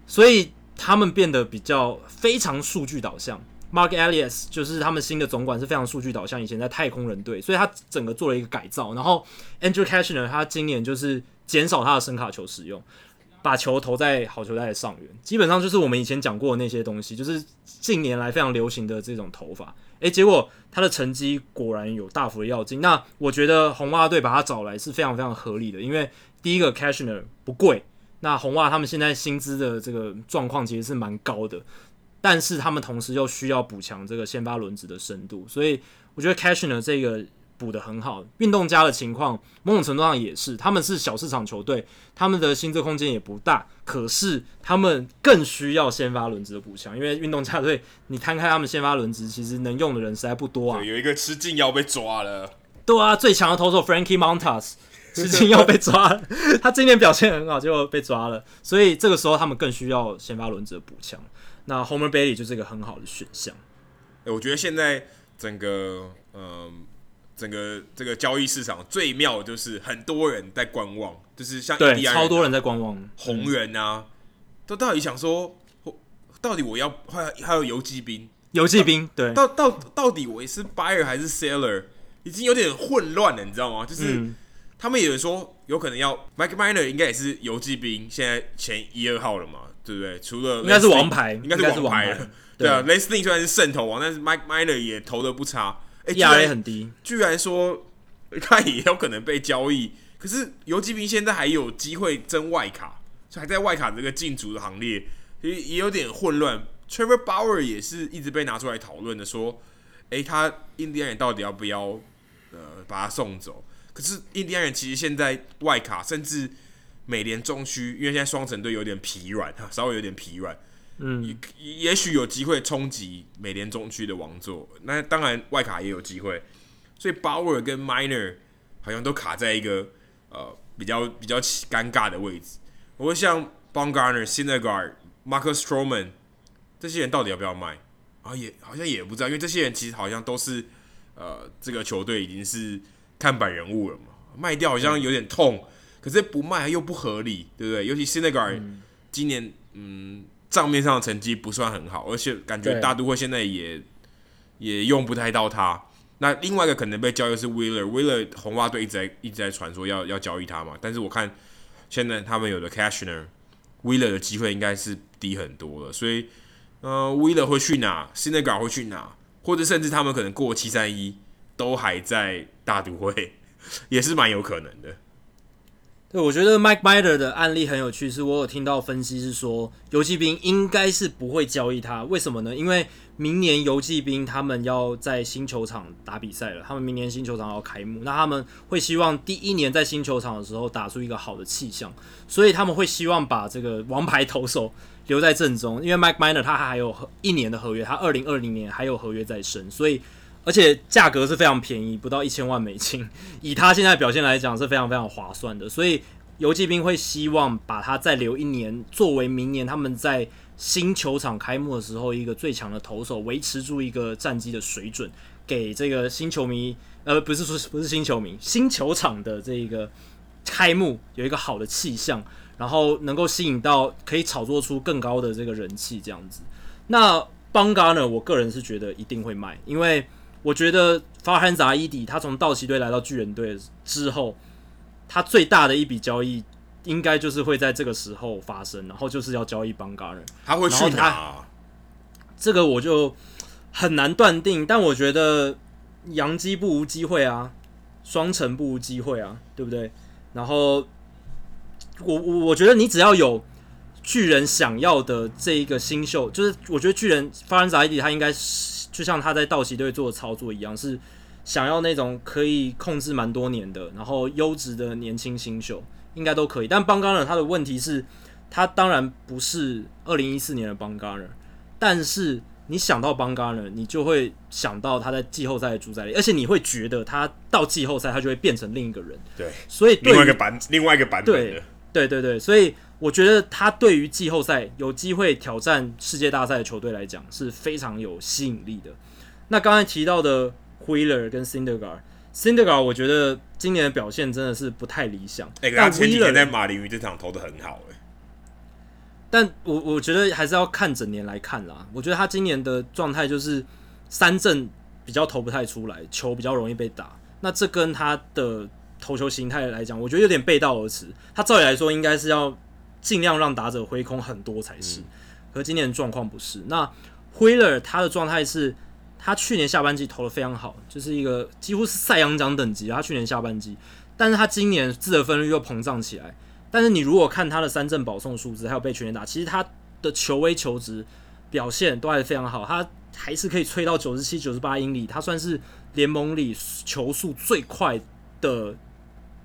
Speaker 1: 所以。他们变得比较非常数据导向，Mark Elias 就是他们新的总管是非常数据导向，以前在太空人队，所以他整个做了一个改造。然后 Andrew Cashner 他今年就是减少他的声卡球使用，把球投在好球带的上缘，基本上就是我们以前讲过的那些东西，就是近年来非常流行的这种投法。诶，结果他的成绩果然有大幅的跃进。那我觉得红袜队把他找来是非常非常合理的，因为第一个 Cashner 不贵。那红袜他们现在薪资的这个状况其实是蛮高的，但是他们同时又需要补强这个先发轮值的深度，所以我觉得 Cashner 这个补得很好。运动家的情况某种程度上也是，他们是小市场球队，他们的薪资空间也不大，可是他们更需要先发轮值的补强，因为运动家队你摊开他们先发轮值，其实能用的人实在不多啊。
Speaker 2: 有一个吃禁药被抓了，
Speaker 1: 对啊，最强的投手 Frankie Montas。事情要被抓了，他今年表现很好，就被抓了，所以这个时候他们更需要先发轮子的补强。那 Homer Bailey 就是一个很好的选项。
Speaker 2: 哎、欸，我觉得现在整个嗯，整个这个交易市场最妙的就是很多人在观望，就是像印第安人、啊、
Speaker 1: 超多人在观望，
Speaker 2: 红人啊，都到底想说，到底我要还还有游击兵，
Speaker 1: 游击兵对，
Speaker 2: 到到到底我是 buyer 还是 seller，已经有点混乱了，你知道吗？就是。嗯他们有人说有可能要 Mike Miner 应该也是游击兵，现在前一二号了嘛，对不对？除了
Speaker 1: 应该是王牌，
Speaker 2: 应该是王牌了。对啊 Lynn 虽然是圣投王，但是 Mike Miner 也投的不差，哎
Speaker 1: ，ERA 很低。
Speaker 2: 居然说他也有可能被交易，可是游击兵现在还有机会争外卡，就还在外卡这个竞逐的行列，也也有点混乱。Trevor Bauer 也是一直被拿出来讨论的，说，哎，他印第安人到底要不要呃把他送走？可是印第安人其实现在外卡，甚至美联中区，因为现在双城队有点疲软哈，稍微有点疲软，嗯，也也许有机会冲击美联中区的王座。那当然外卡也有机会，所以 Bauer 跟 Minor 好像都卡在一个呃比较比较尴尬的位置。我会像 Bongarner、Syndergaard、Marcus Stroman 这些人到底要不要卖啊？也好像也不知道，因为这些人其实好像都是呃这个球队已经是。看板人物了嘛，卖掉好像有点痛，嗯、可是不卖又不合理，对不对？尤其是那个今年，嗯，账面上的成绩不算很好，而且感觉大都会现在也也用不太到他。那另外一个可能被交易是 Willer，Willer 红袜队一直在一直在传说要要交易他嘛，但是我看现在他们有的 Cashner，Wheeler 的机会应该是低很多了，所以呃，Wheeler 会去哪？Syndergaard 会去哪？或者甚至他们可能过七三一。都还在大都会，也是蛮有可能的。
Speaker 1: 对，我觉得 Mike Miner 的案例很有趣，是我有听到分析是说，游骑兵应该是不会交易他，为什么呢？因为明年游骑兵他们要在新球场打比赛了，他们明年新球场要开幕，那他们会希望第一年在新球场的时候打出一个好的气象，所以他们会希望把这个王牌投手留在阵中，因为 Mike Miner 他还有一年的合约，他二零二零年还有合约在身，所以。而且价格是非常便宜，不到一千万美金，以他现在表现来讲是非常非常划算的。所以游骑兵会希望把他再留一年，作为明年他们在新球场开幕的时候一个最强的投手，维持住一个战绩的水准，给这个新球迷，呃，不是说不是新球迷，新球场的这个开幕有一个好的气象，然后能够吸引到可以炒作出更高的这个人气这样子。那邦嘎呢？我个人是觉得一定会卖，因为。我觉得法罕扎伊迪他从道奇队来到巨人队之后，他最大的一笔交易应该就是会在这个时候发生，然后就是要交易邦嘎人。
Speaker 2: 他会去哪？
Speaker 1: 这个我就很难断定，但我觉得杨基不无机会啊，双城不无机会啊，对不对？然后我我我觉得你只要有巨人想要的这一个新秀，就是我觉得巨人法罕扎伊迪他应该是。就像他在道奇队做的操作一样，是想要那种可以控制蛮多年的，然后优质的年轻新秀，应该都可以。但邦加勒他的问题是，他当然不是二零一四年的邦加勒，但是你想到邦加勒，你就会想到他在季后赛的主宰力，而且你会觉得他到季后赛他就会变成另一个人。
Speaker 2: 对，
Speaker 1: 所以
Speaker 2: 另外一个版，另外一个版本的。
Speaker 1: 对对对，所以。我觉得他对于季后赛有机会挑战世界大赛的球队来讲是非常有吸引力的。那刚才提到的 Wheeler 跟 Syndergaard，Syndergaard 我觉得今年的表现真的是不太理想。
Speaker 2: 哎、欸，他前几天在马林鱼这场投的很好、欸，
Speaker 1: 但我我觉得还是要看整年来看啦。我觉得他今年的状态就是三振比较投不太出来，球比较容易被打。那这跟他的投球形态来讲，我觉得有点背道而驰。他照理来说应该是要。尽量让打者挥空很多才是，可今年状况不是。那 Wheeler 他的状态是，他去年下半季投的非常好，就是一个几乎是赛扬奖等级。他去年下半季，但是他今年自得分率又膨胀起来。但是你如果看他的三振保送数字，还有被全垒打，其实他的球威球质表现都还是非常好，他还是可以吹到九十七、九十八英里，他算是联盟里球速最快的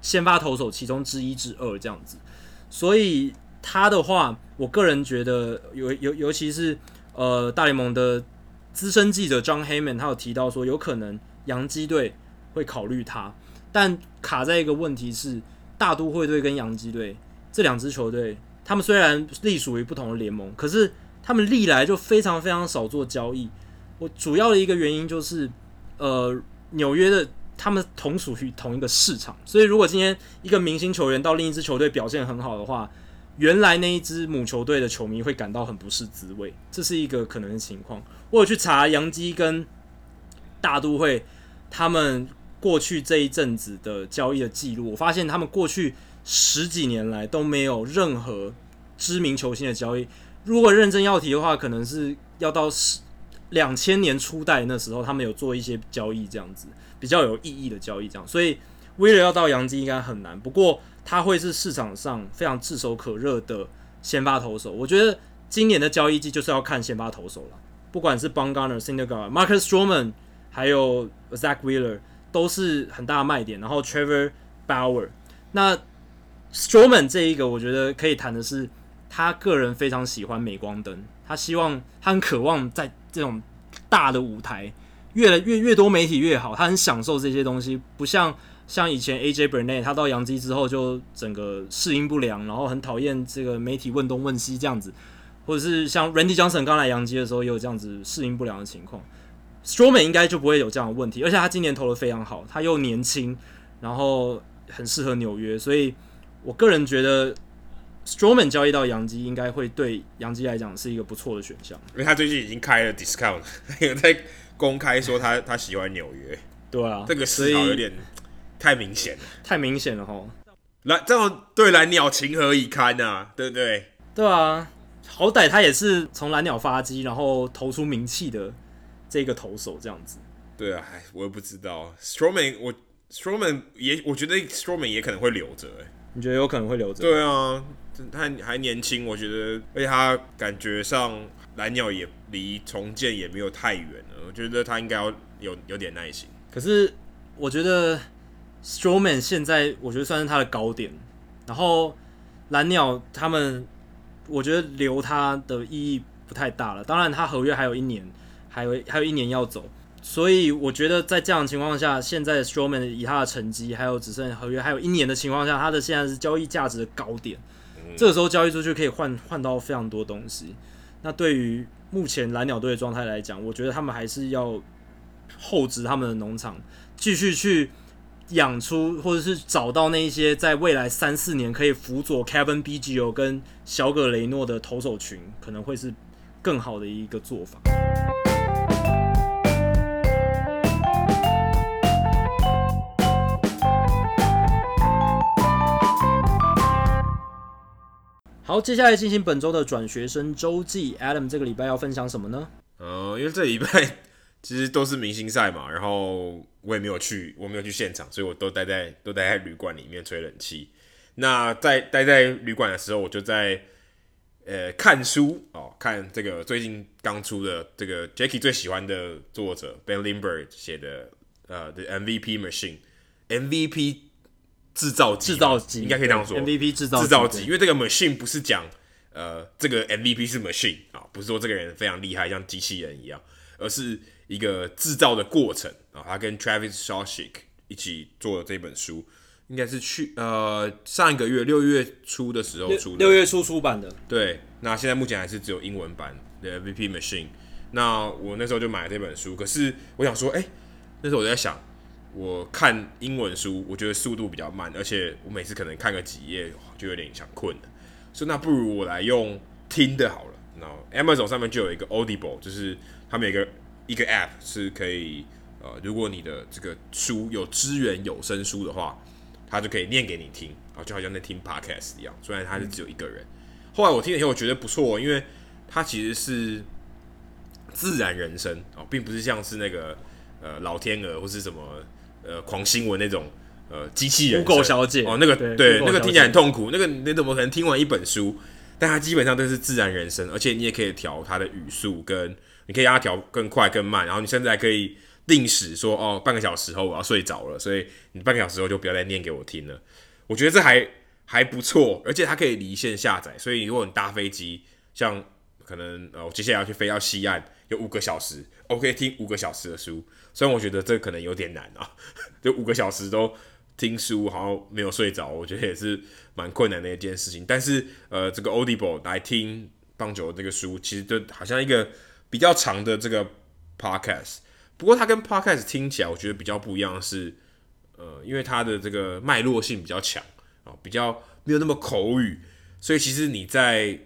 Speaker 1: 先发投手其中之一之二这样子，所以。他的话，我个人觉得，尤尤尤其是呃，大联盟的资深记者 John Heyman，他有提到说，有可能洋基队会考虑他，但卡在一个问题是，大都会队跟洋基队这两支球队，他们虽然隶属于不同的联盟，可是他们历来就非常非常少做交易。我主要的一个原因就是，呃，纽约的他们同属于同一个市场，所以如果今天一个明星球员到另一支球队表现很好的话，原来那一支母球队的球迷会感到很不是滋味，这是一个可能的情况。我有去查杨基跟大都会他们过去这一阵子的交易的记录，我发现他们过去十几年来都没有任何知名球星的交易。如果认真要提的话，可能是要到两千年初代那时候，他们有做一些交易，这样子比较有意义的交易，这样。所以威尔要到杨基应该很难。不过。他会是市场上非常炙手可热的先发投手。我觉得今年的交易季就是要看先发投手了，不管是 b o n g a r n e r、s i n d e r g a r d、Marcus Stroman，还有 Zack Wheeler 都是很大的卖点。然后 Trevor Bauer，那 Stroman 这一个我觉得可以谈的是，他个人非常喜欢镁光灯，他希望他很渴望在这种大的舞台，越来越越多媒体越好，他很享受这些东西，不像。像以前 AJ Burnett 他到洋基之后就整个适应不良，然后很讨厌这个媒体问东问西这样子，或者是像 Randy Johnson 刚来洋基的时候也有这样子适应不良的情况。Stroman 应该就不会有这样的问题，而且他今年投的非常好，他又年轻，然后很适合纽约，所以我个人觉得 Stroman 交易到洋基应该会对洋基来讲是一个不错的选项，
Speaker 2: 因为他最近已经开了 discount，有在公开说他他喜欢纽约，
Speaker 1: 对啊，
Speaker 2: 这个思考有点。太明显了，
Speaker 1: 太明显了哈！
Speaker 2: 来，这样对蓝鸟情何以堪啊？对不对？
Speaker 1: 对啊，好歹他也是从蓝鸟发迹，然后投出名气的这个投手，这样子。
Speaker 2: 对啊，我也不知道。Stroman，我 Stroman 也，我觉得 Stroman 也可能会留着，哎，
Speaker 1: 你觉得有可能会留着？
Speaker 2: 对啊，他还年轻，我觉得，而且他感觉上蓝鸟也离重建也没有太远了，我觉得他应该要有有点耐心。
Speaker 1: 可是我觉得 Stroman 现在我觉得算是他的高点，然后蓝鸟他们，我觉得留他的意义不太大了。当然，他合约还有一年，还有还有一年要走。所以我觉得在这样的情况下，现在 Stroman 以他的成绩，还有只剩合约还有一年的情况下，他的现在是交易价值的高点。这个时候交易出去可以换换到非常多东西。那对于目前蓝鸟队的状态来讲，我觉得他们还是要厚植他们的农场，继续去养出或者是找到那一些在未来三四年可以辅佐 Kevin BGO 跟小葛雷诺的投手群，可能会是更好的一个做法。好，接下来进行本周的转学生周记。Adam 这个礼拜要分享什么呢？
Speaker 2: 呃，因为这礼拜其实都是明星赛嘛，然后我也没有去，我没有去现场，所以我都待在都待在旅馆里面吹冷气。那在待在旅馆的时候，我就在呃看书哦，看这个最近刚出的这个 Jackie 最喜欢的作者 Ben Lindbergh 写的呃 The MVP Machine MVP。制造机，制造机应该可以这样说。
Speaker 1: MVP 制造
Speaker 2: 制造机，因为这个 machine 不是讲呃这个 MVP 是 machine 啊，不是说这个人非常厉害，像机器人一样，而是一个制造的过程啊。他跟 Travis Sawchik 一起做的这本书，应该是去呃上一个月六月初的时候出的，
Speaker 1: 六月初出版的。
Speaker 2: 对，那现在目前还是只有英文版的 MVP machine。那我那时候就买了这本书，可是我想说，哎、欸，那时候我在想。我看英文书，我觉得速度比较慢，而且我每次可能看个几页就有点想困了，所以那不如我来用听的好了。然后 Amazon 上面就有一个 Audible，就是他们有一个一个 App 是可以，呃，如果你的这个书有支援有声书的话，它就可以念给你听，啊就好像在听 Podcast 一样。虽然它是只有一个人，后来我听了以后我觉得不错，因为它其实是自然人声哦，并不是像是那个呃老天鹅或是什么。呃，狂新闻那种呃机器人
Speaker 1: ，Google 小姐
Speaker 2: 哦，那个对，对那个听起来很痛苦。那个你怎么可能听完一本书？但它基本上都是自然人声，而且你也可以调它的语速，跟你可以让它调更快更慢，然后你甚至还可以定时说哦，半个小时后我要睡着了，所以你半个小时后就不要再念给我听了。我觉得这还还不错，而且它可以离线下载，所以如果你搭飞机，像可能呃，我接下来要去飞到西岸，有五个小时，OK，听五个小时的书。虽然我觉得这可能有点难啊，就五个小时都听书，好像没有睡着，我觉得也是蛮困难的一件事情。但是，呃，这个 Audible 来听棒球这个书，其实就好像一个比较长的这个 podcast。不过，它跟 podcast 听起来，我觉得比较不一样的是，呃，因为它的这个脉络性比较强啊，比较没有那么口语，所以其实你在，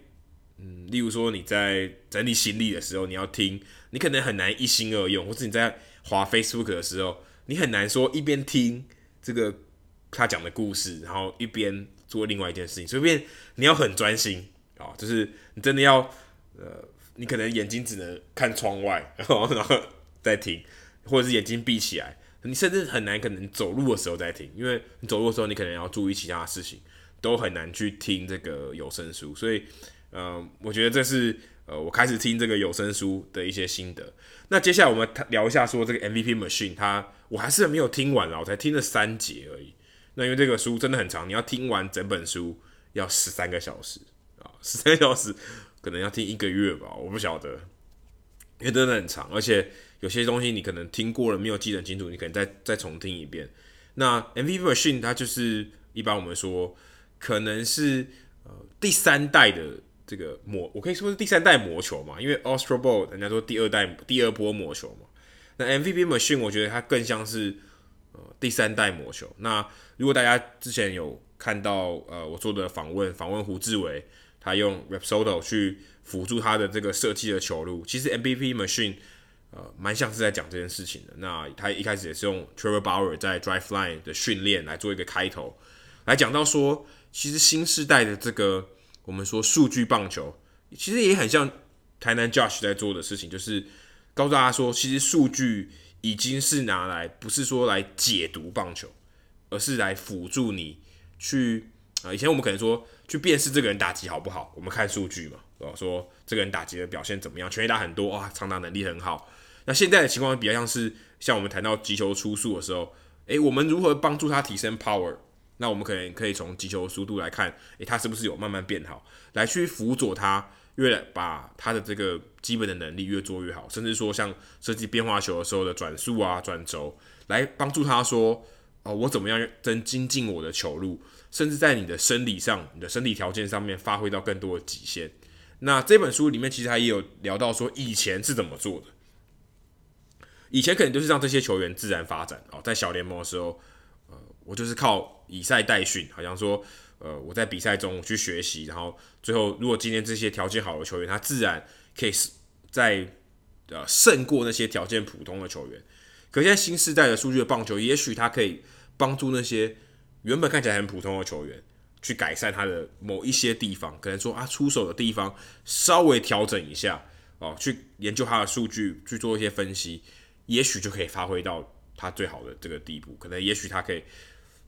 Speaker 2: 嗯，例如说你在整理行李的时候，你要听，你可能很难一心二用，或是你在滑 Facebook 的时候，你很难说一边听这个他讲的故事，然后一边做另外一件事情。所以变，你要很专心啊、就是你真的要呃，你可能眼睛只能看窗外，然 后然后再听，或者是眼睛闭起来。你甚至很难可能走路的时候再听，因为你走路的时候你可能要注意其他的事情，都很难去听这个有声书。所以，嗯、呃，我觉得这是。呃，我开始听这个有声书的一些心得。那接下来我们聊一下，说这个 MVP Machine，它我还是没有听完了，我才听了三节而已。那因为这个书真的很长，你要听完整本书要十三个小时啊，十三小时可能要听一个月吧，我不晓得，因为真的很长，而且有些东西你可能听过了没有记得清楚，你可能再再重听一遍。那 MVP Machine 它就是一般我们说可能是呃第三代的。这个魔，我可以说是第三代魔球嘛，因为 Astro Ball 人家说第二代、第二波魔球嘛。那 MVP Machine 我觉得它更像是呃第三代魔球。那如果大家之前有看到呃我做的访问，访问胡志伟，他用 Rapsodo 去辅助他的这个设计的球路，其实 MVP Machine 呃蛮像是在讲这件事情的。那他一开始也是用 Trevor Bauer 在 Driveline 的训练来做一个开头，来讲到说，其实新世代的这个。我们说数据棒球，其实也很像台南 Josh 在做的事情，就是告诉大家说，其实数据已经是拿来不是说来解读棒球，而是来辅助你去啊。以前我们可能说去辨识这个人打击好不好，我们看数据嘛，说这个人打击的表现怎么样，全垒打很多哇，长打能力很好。那现在的情况比较像是像我们谈到击球出速的时候，诶，我们如何帮助他提升 power？那我们可能可以从击球速度来看，诶，他是不是有慢慢变好，来去辅佐他。越来把他的这个基本的能力越做越好，甚至说像设计变化球的时候的转速啊、转轴，来帮助他说，哦，我怎么样增精进我的球路，甚至在你的生理上、你的身体条件上面发挥到更多的极限。那这本书里面其实他也有聊到说，以前是怎么做的，以前可能就是让这些球员自然发展哦，在小联盟的时候，呃，我就是靠以赛代训，好像说。呃，我在比赛中去学习，然后最后如果今天这些条件好的球员，他自然可以在呃胜过那些条件普通的球员。可现在新时代的数据的棒球，也许他可以帮助那些原本看起来很普通的球员，去改善他的某一些地方，可能说啊出手的地方稍微调整一下哦，去研究他的数据，去做一些分析，也许就可以发挥到他最好的这个地步。可能也许他可以。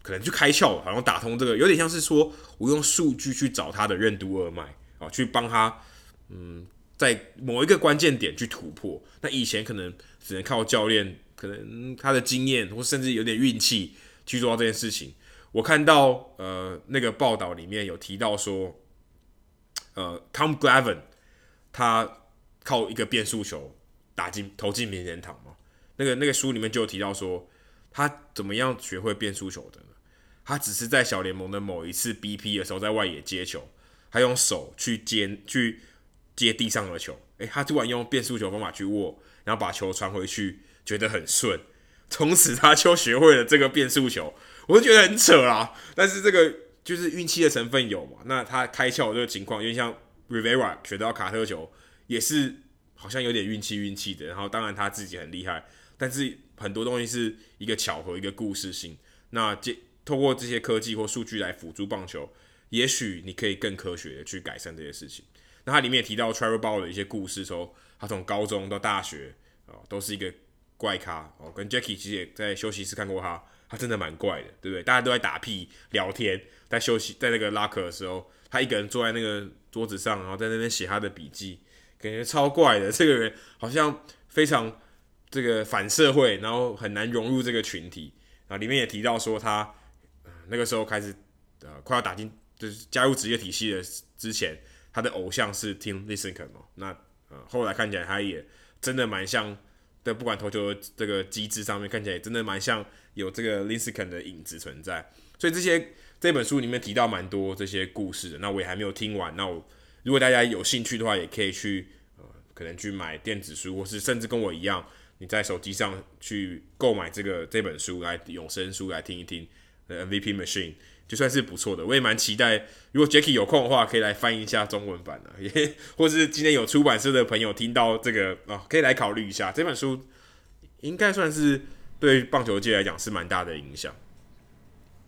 Speaker 2: 可能就开窍了，好像打通这个，有点像是说我用数据去找他的任督二脉啊，去帮他，嗯，在某一个关键点去突破。那以前可能只能靠教练，可能他的经验或甚至有点运气去做到这件事情。我看到呃那个报道里面有提到说，呃，Tom Glavin 他靠一个变速球打进投进名人堂嘛，那个那个书里面就有提到说他怎么样学会变速球的呢？他只是在小联盟的某一次 BP 的时候，在外野接球，他用手去接去接地上的球，诶，他突然用变速球方法去握，然后把球传回去，觉得很顺，从此他就学会了这个变速球，我就觉得很扯啦。但是这个就是运气的成分有嘛？那他开窍这个情况，因为像 Rivera 学到卡特球也是好像有点运气运气的，然后当然他自己很厉害，但是很多东西是一个巧合，一个故事性。那这。透过这些科技或数据来辅助棒球，也许你可以更科学的去改善这些事情。那它里面也提到 Trevor Bauer 的一些故事，说他从高中到大学哦，都是一个怪咖哦。跟 Jackie 其实也在休息室看过他，他真的蛮怪的，对不对？大家都在打屁聊天，在休息在那个拉客的时候，他一个人坐在那个桌子上，然后在那边写他的笔记，感觉超怪的。这个人好像非常这个反社会，然后很难融入这个群体。啊，里面也提到说他。那个时候开始，呃，快要打进就是加入职业体系的之前，他的偶像是 Tim Lincecum 嘛。那呃，后来看起来他也真的蛮像，的，不管投球的这个机制上面看起来真的蛮像有这个 Lincecum 的影子存在。所以这些这本书里面提到蛮多这些故事的。那我也还没有听完。那我如果大家有兴趣的话，也可以去呃，可能去买电子书，或是甚至跟我一样，你在手机上去购买这个这本书来有声书来听一听。MVP Machine 就算是不错的，我也蛮期待。如果 Jacky 有空的话，可以来翻译一下中文版的，也或是今天有出版社的朋友听到这个啊、可以来考虑一下这本书，应该算是对棒球界来讲是蛮大的影响。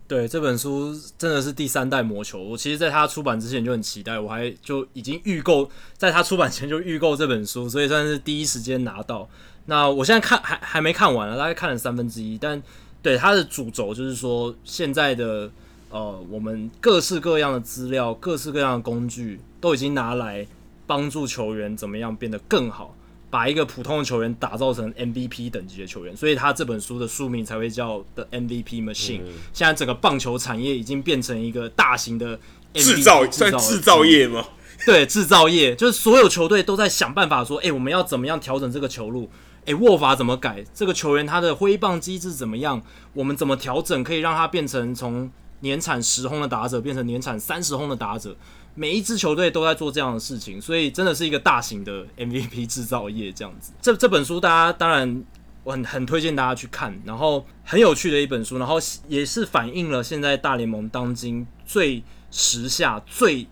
Speaker 1: 对，这本书真的是第三代魔球。我其实在它出版之前就很期待，我还就已经预购，在它出版前就预购这本书，所以算是第一时间拿到。那我现在看还还没看完了，大概看了三分之一，但。对，它的主轴就是说，现在的呃，我们各式各样的资料、各式各样的工具都已经拿来帮助球员怎么样变得更好，把一个普通的球员打造成 MVP 等级的球员。所以，他这本书的书名才会叫 The MVP Machine。嗯。现在整个棒球产业已经变成一个大型的制造
Speaker 2: 算制造业吗？
Speaker 1: 对，制造业就是所有球队都在想办法说，哎，我们要怎么样调整这个球路。诶，握法怎么改？这个球员他的挥棒机制怎么样？我们怎么调整，可以让他变成从年产十轰的打者变成年产三十轰的打者？每一支球队都在做这样的事情，所以真的是一个大型的 MVP 制造业这样子。这这本书大家当然我很很推荐大家去看，然后很有趣的一本书，然后也是反映了现在大联盟当今最时下最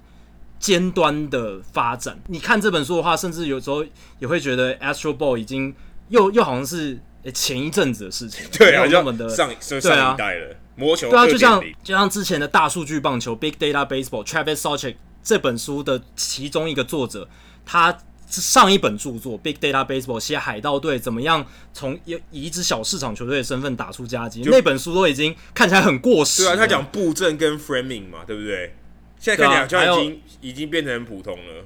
Speaker 1: 尖端的发展。你看这本书的话，甚至有时候也会觉得 Astro Ball 已经。又又好像是前一阵子的事情，
Speaker 2: 对啊，像上上一代了，魔球，
Speaker 1: 对啊，就像就像之前的大数据棒球 Big Data Baseball，Travis Sawchik 这本书的其中一个作者，他上一本著作《Big Data Baseball》写海盗队怎么样从以一支小市场球队的身份打出佳绩，那本书都已经看起来很过时。
Speaker 2: 对啊，他讲布阵跟 framing 嘛，对不对？现在看起来好像已经已经变成很普通了。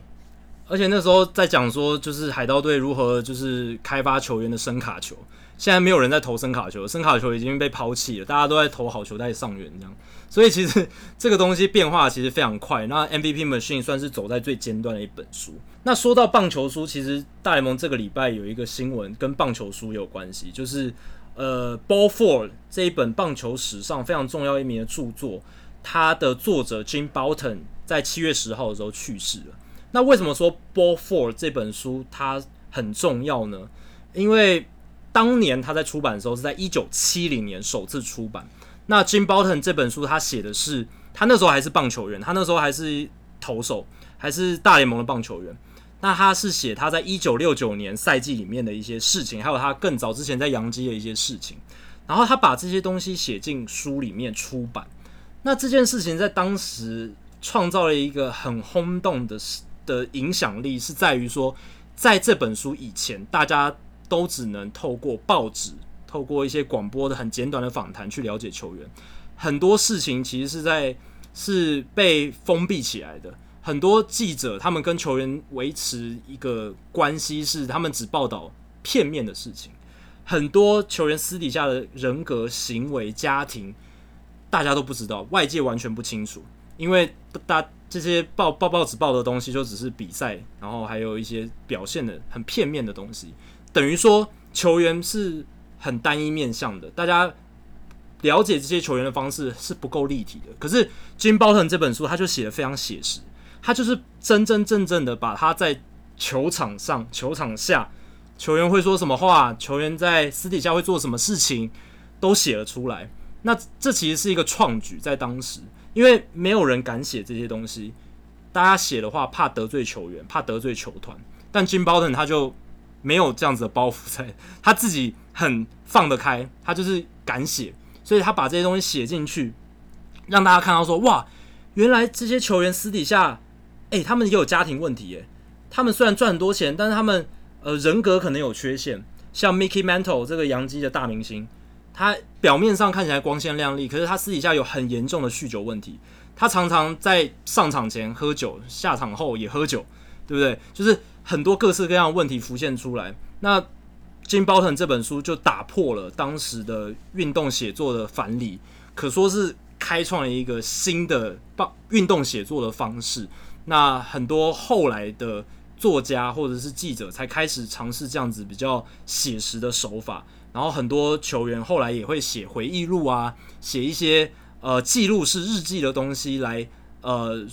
Speaker 1: 而且那时候在讲说，就是海盗队如何就是开发球员的声卡球。现在没有人在投声卡球，声卡球已经被抛弃了，大家都在投好球带上缘这样。所以其实这个东西变化其实非常快。那 MVP Machine 算是走在最尖端的一本书。那说到棒球书，其实大联盟这个礼拜有一个新闻跟棒球书有关系，就是呃，Ball Four 这一本棒球史上非常重要一名的著作，它的作者 Jim Bouton 在七月十号的时候去世了。那为什么说 Ball Four 这本书它很重要呢？因为当年他在出版的时候是在一九七零年首次出版。那 Jim Bouton 这本书他写的是他那时候还是棒球员，他那时候还是投手，还是大联盟的棒球员。那他是写他在一九六九年赛季里面的一些事情，还有他更早之前在洋基的一些事情。然后他把这些东西写进书里面出版。那这件事情在当时创造了一个很轰动的的影响力，是在于说，在这本书以前，大家。都只能透过报纸、透过一些广播的很简短的访谈去了解球员。很多事情其实是在是被封闭起来的。很多记者他们跟球员维持一个关系，是他们只报道片面的事情。很多球员私底下的人格、行为、家庭，大家都不知道，外界完全不清楚。因为大这些报报报纸报的东西，就只是比赛，然后还有一些表现的很片面的东西。等于说，球员是很单一面向的，大家了解这些球员的方式是不够立体的。可是 Jim Bouton 这本书，他就写得非常写实，他就是真真正正的把他在球场上、球场下，球员会说什么话，球员在私底下会做什么事情，都写了出来。那这其实是一个创举，在当时，因为没有人敢写这些东西，大家写的话怕得罪球员，怕得罪球团，但 Jim Bouton 他就。没有这样子的包袱在，他自己很放得开，他就是敢写，所以他把这些东西写进去，让大家看到说，哇，原来这些球员私底下，诶，他们也有家庭问题，诶，他们虽然赚很多钱，但是他们呃人格可能有缺陷，像 Mickey Mantle 这个洋基的大明星，他表面上看起来光鲜亮丽，可是他私底下有很严重的酗酒问题，他常常在上场前喝酒，下场后也喝酒，对不对？就是。很多各式各样问题浮现出来，那 Jim Bouton 这本书就打破了当时的运动写作的藩篱，可说是开创了一个新的棒运动写作的方式。那很多后来的作家或者是记者才开始尝试这样子比较写实的手法，然后很多球员后来也会写回忆录啊，写一些呃记录式日记的东西来呃。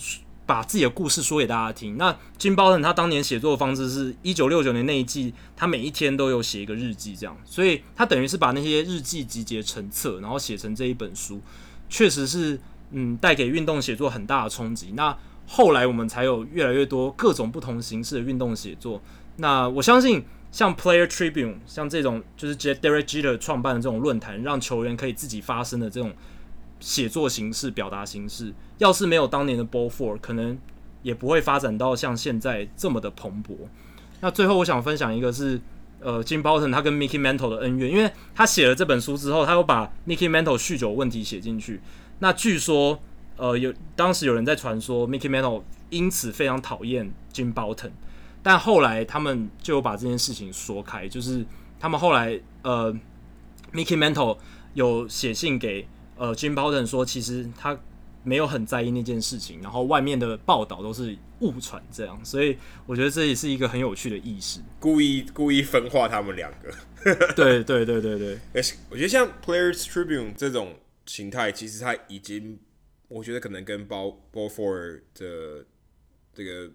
Speaker 1: 把自己的故事说给大家听。那金包腾他当年写作的方式是，一九六九年那一季，他每一天都有写一个日记，这样，所以他等于是把那些日记集结成册，然后写成这一本书，确实是，嗯，带给运动写作很大的冲击。那后来我们才有越来越多各种不同形式的运动写作。那我相信，像 Player Tribune，像这种就是 Derek Jeter 创办的这种论坛，让球员可以自己发声的这种。写作形式、表达形式，要是没有当年的 Ball Four，可能也不会发展到像现在这么的蓬勃。那最后，我想分享一个是，呃，Jim Bouton 他跟 Mickey Mantle 的恩怨，因为他写了这本书之后，他又把 Mickey Mantle 酗酒问题写进去。那据说，呃，有当时有人在传说 Mickey Mantle 因此非常讨厌 Jim Bouton，但后来他们就把这件事情说开，就是他们后来，呃，Mickey Mantle 有写信给。呃，Jim Bouton 说，其实他没有很在意那件事情，然后外面的报道都是误传这样，所以我觉得这也是一个很有趣的意识，
Speaker 2: 故意故意分化他们两个。
Speaker 1: 对对对对对，
Speaker 2: 哎，我觉得像 Players Tribune 这种形态，其实它已经，我觉得可能跟 Ball Ball Four 的这个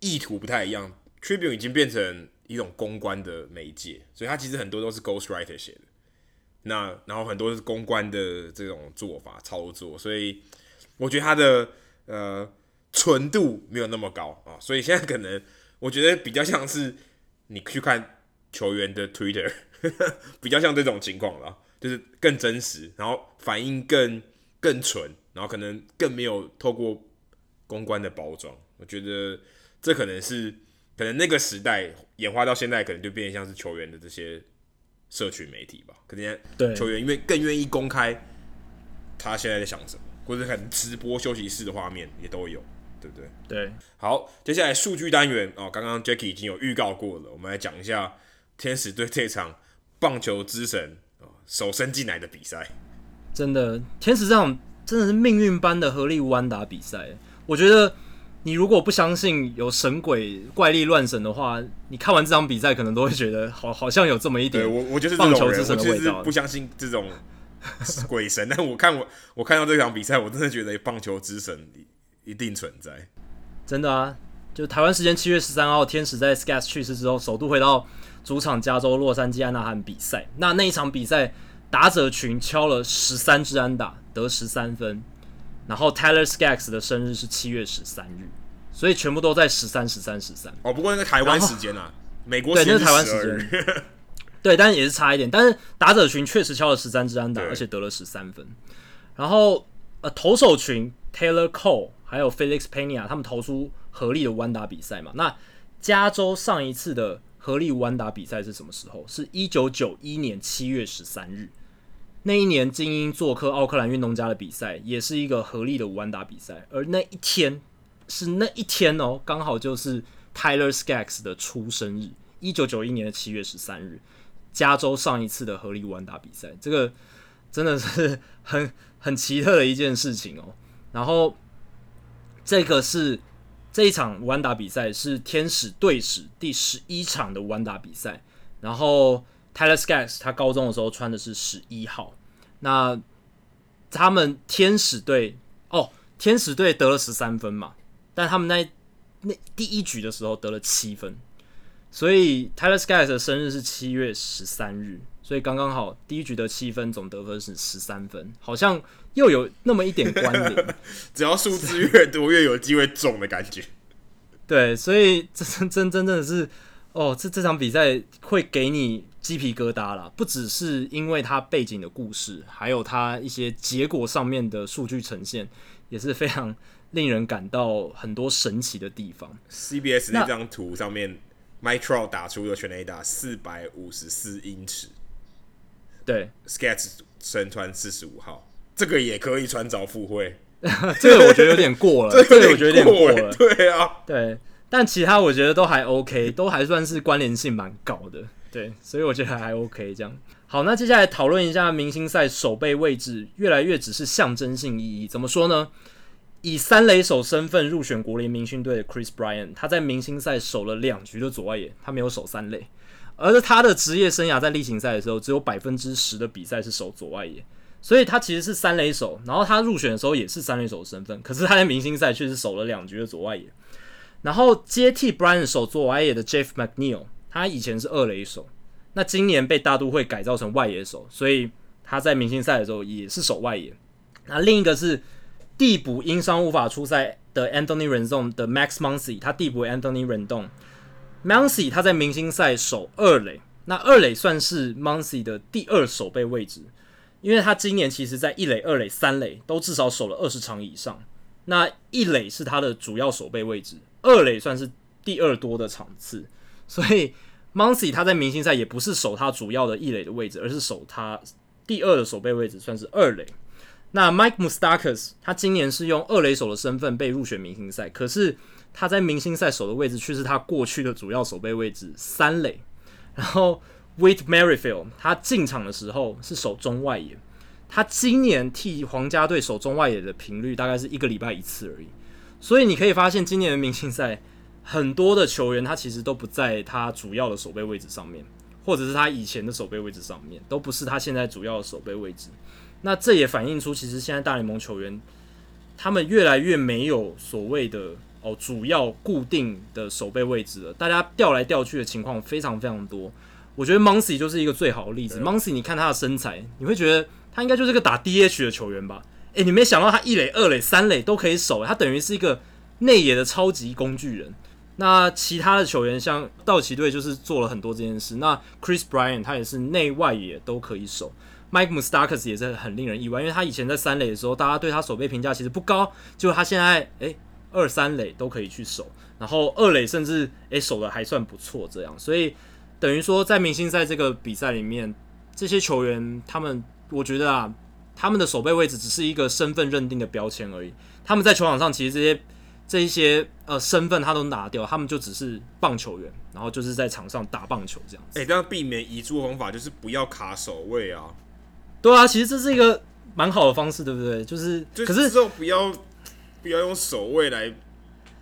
Speaker 2: 意图不太一样。Tribune 已经变成一种公关的媒介，所以它其实很多都是 Ghostwriter 写的。那然后很多是公关的这种做法操作，所以我觉得它的呃纯度没有那么高啊，所以现在可能我觉得比较像是你去看球员的 Twitter，呵 呵比较像这种情况了，就是更真实，然后反应更更纯，然后可能更没有透过公关的包装，我觉得这可能是可能那个时代演化到现在，可能就变得像是球员的这些社群媒体吧。可能对球员因为更愿意公开他现在在想什么，或者很直播休息室的画面也都有，对不对？
Speaker 1: 对。
Speaker 2: 好，接下来数据单元哦，刚刚 Jacky 已经有预告过了，我们来讲一下天使队这场棒球之神手伸进来的比赛。
Speaker 1: 真的，天使这场真的是命运般的合力无安打比赛。我觉得你如果不相信有神鬼怪力乱神的话，你看完这场比赛可能都会觉得好好像有这么一点。
Speaker 2: 我我就是棒球之神的味道。不相信这种 鬼神，但我看我我看到这场比赛，我真的觉得棒球之神一定存在。
Speaker 1: 真的啊，就台湾时间七月十三号，天使在 Skaggs 去世之后，首度回到主场加州洛杉矶安纳罕比赛。那那一场比赛。打者群敲了十三支安打，得十三分。然后 Tyler Skaggs 的生日是七月十三日，所以全部都在十三、十三、十三。
Speaker 2: 哦，不过那个台湾时间啊，美国时间
Speaker 1: 对，那是台湾时间。对，但是也是差一点。但是打者群确实敲了十三支安打，而且得了十三分。然后呃，投手群 Taylor Cole 还有 Felix Pena 他们投出合力的弯打比赛嘛。那加州上一次的合力弯打比赛是什么时候？是一九九一年七月十三日。那一年，精英做客奥克兰运动家的比赛，也是一个合力的无安打比赛。而那一天是那一天哦，刚好就是 Tyler Skaggs 的出生日，一九九一年的七月十三日，加州上一次的合力无安打比赛，这个 真的是很很奇特的一件事情哦。然后这个是这一场无安打比赛是天使队史第十一场的无安打比赛，然后。Tyler Skaggs 他高中的时候穿的是十一号，那他们天使队哦，天使队得了十三分嘛，但他们在那第一局的时候得了七分，所以 Tyler Skaggs 的生日是七月十三日，所以刚刚好第一局得七分，总得分是十三分，好像又有那么一点关联，
Speaker 2: 只要数字越多越有机会中的感觉，
Speaker 1: 对，所以这真真真的是哦，这这场比赛会给你。鸡皮疙瘩啦，不只是因为它背景的故事，还有它一些结果上面的数据呈现，也是非常令人感到很多神奇的地方。
Speaker 2: CBS 那张图上面 Trout 打出的全垒打四百五十四英尺，
Speaker 1: 对
Speaker 2: ，Sketch 身穿四十五号，这个也可以穿凿附会，
Speaker 1: 这个我觉得有点过了，这个我觉得有点过了，
Speaker 2: 对啊，
Speaker 1: 对，但其他我觉得都还 OK，都还算是关联性蛮高的。对，所以我觉得还 OK 这样。好，那接下来讨论一下明星赛守备位置，越来越只是象征性意义。怎么说呢？以三垒手身份入选国联明星队的 Chris Bryan，他在明星赛守了两局的左外野，他没有守三垒。而是他的职业生涯在例行赛的时候，只有百分之十的比赛是守左外野，所以他其实是三垒手。然后他入选的时候也是三垒手的身份，可是他在明星赛却是守了两局的左外野。然后接替 Bryan 守左外野的 Jeff McNeil。他以前是二垒手，那今年被大都会改造成外野手，所以他在明星赛的时候也是守外野。那另一个是递补因伤无法出赛的 Anthony Rendon 的 Max Muncy，他递补 Anthony Rendon。Muncy 他在明星赛守二垒，那二垒算是 Muncy 的第二守备位置，因为他今年其实在一垒、二垒、三垒都至少守了二十场以上。那一垒是他的主要守备位置，二垒算是第二多的场次。所以 Muncy 他在明星赛也不是守他主要的一垒的位置，而是守他第二的守备位置，算是二垒。那 Mike Mustakas 他今年是用二垒手的身份被入选明星赛，可是他在明星赛守的位置却是他过去的主要守备位置三垒。然后 w i t Merrifield 他进场的时候是守中外野，他今年替皇家队守中外野的频率大概是一个礼拜一次而已。所以你可以发现今年的明星赛。很多的球员，他其实都不在他主要的守备位置上面，或者是他以前的守备位置上面，都不是他现在主要的守备位置。那这也反映出，其实现在大联盟球员他们越来越没有所谓的哦主要固定的守备位置了，大家调来调去的情况非常非常多。我觉得 Muncy 就是一个最好的例子。Muncy，你看他的身材，你会觉得他应该就是个打 DH 的球员吧？诶，你没想到他一垒、二垒、三垒都可以守，他等于是一个内野的超级工具人。那其他的球员像道奇队就是做了很多这件事。那 Chris Bryant 他也是内外野都可以守。Mike Moustakas 也是很令人意外，因为他以前在三垒的时候，大家对他守备评价其实不高。结果他现在诶、二三垒都可以去守，然后二垒甚至诶、守的还算不错，这样，所以等于说在明星赛这个比赛里面，这些球员他们，我觉得啊，他们的守备位置只是一个身份认定的标签而已，他们在球场上其实这些这一些呃身份他都拿掉，他们就只是棒球员，然后就是在场上打棒球这样子。
Speaker 2: 诶、欸，这样避免遗珠的方法就是不要卡守卫啊。
Speaker 1: 对啊，其实这是一个蛮好的方式，对不对？就是，
Speaker 2: 就
Speaker 1: 可是
Speaker 2: 之后不要不要用守卫来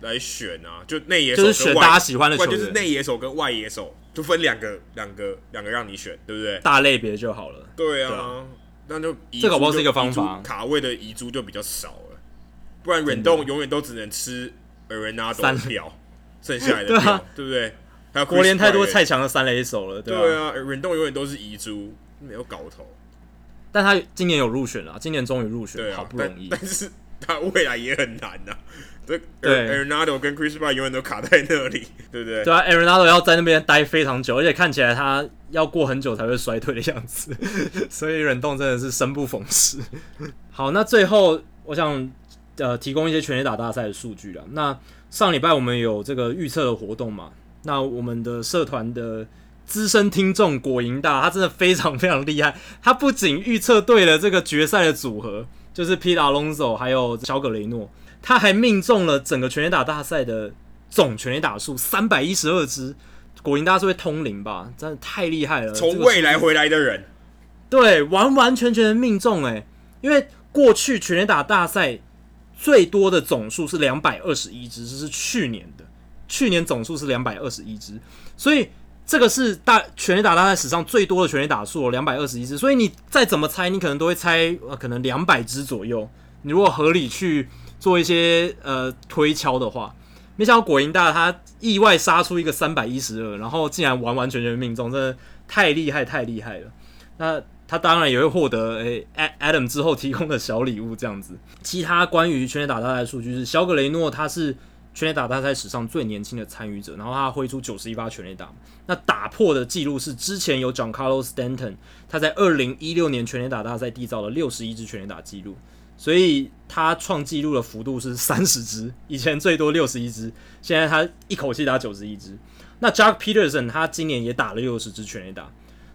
Speaker 2: 来选啊，就内野手
Speaker 1: 就是选大家喜欢的球员，
Speaker 2: 就是内野手跟外野手，就分两个两个两个让你选，对不对？
Speaker 1: 大类别就好了。
Speaker 2: 对啊，那、啊、就
Speaker 1: 这个不是一个方法，
Speaker 2: 卡位的遗珠就比较少了，不然忍动永远都只能吃 Arenado 的票，剩下来的 票，对，啊、对不对？还有
Speaker 1: 国联太多太强的三垒手了，对，
Speaker 2: 对啊，忍动永远都是遗珠，没有搞头。
Speaker 1: 但他今年有入选了，今年终于入选了，啊，好不容易。
Speaker 2: 但，但是他未来也很难呐，啊。对，Aronado 跟 Chris Bryant 永远都卡在那里，对不对？
Speaker 1: 对啊，Aronado 要在那边待非常久，而且看起来他要过很久才会衰退的样子，所以忍动真的是生不逢时。好，那最后我想呃提供一些全垒打大赛的数据了。那上礼拜我们有这个预测的活动嘛？那我们的社团的。资深听众果蝇大，他真的非常非常厉害。他不仅预测对了这个决赛的组合，就是 Pete Alonso 还有小葛雷诺，他还命中了整个全垒打大赛的总全垒打数三百一十二支。果蝇大是会通灵吧？真的太厉害了！
Speaker 2: 从未来回来的人，
Speaker 1: 对，完完全全的命中诶，因为过去全垒打大赛最多的总数是两百二十一支，这是去年的，去年总数是两百二十一支，所以。这个是大全垒打大赛史上最多的全垒打数，两百二十一支。所以你再怎么猜，你可能都会猜呃，可能两百支左右。你如果合理去做一些呃推敲的话，没想到果蝇大他意外杀出一个三百一十二，然后竟然完完全全命中，真的太厉害太厉害了。那他当然也会获得诶，Adam 之后提供的小礼物这样子。其他关于全垒打大赛数据是小葛雷诺他是。全垒打大赛史上最年轻的参与者，然后他挥出九十一发全垒打，那打破的记录是之前有 John Carlos Stanton，他在二零一六年全垒打大赛缔造了六十一支全垒打记录，所以他创纪录的幅度是三十支，以前最多六十一支，现在他一口气打九十一支。那 Jack Peterson 他今年也打了六十支全垒打，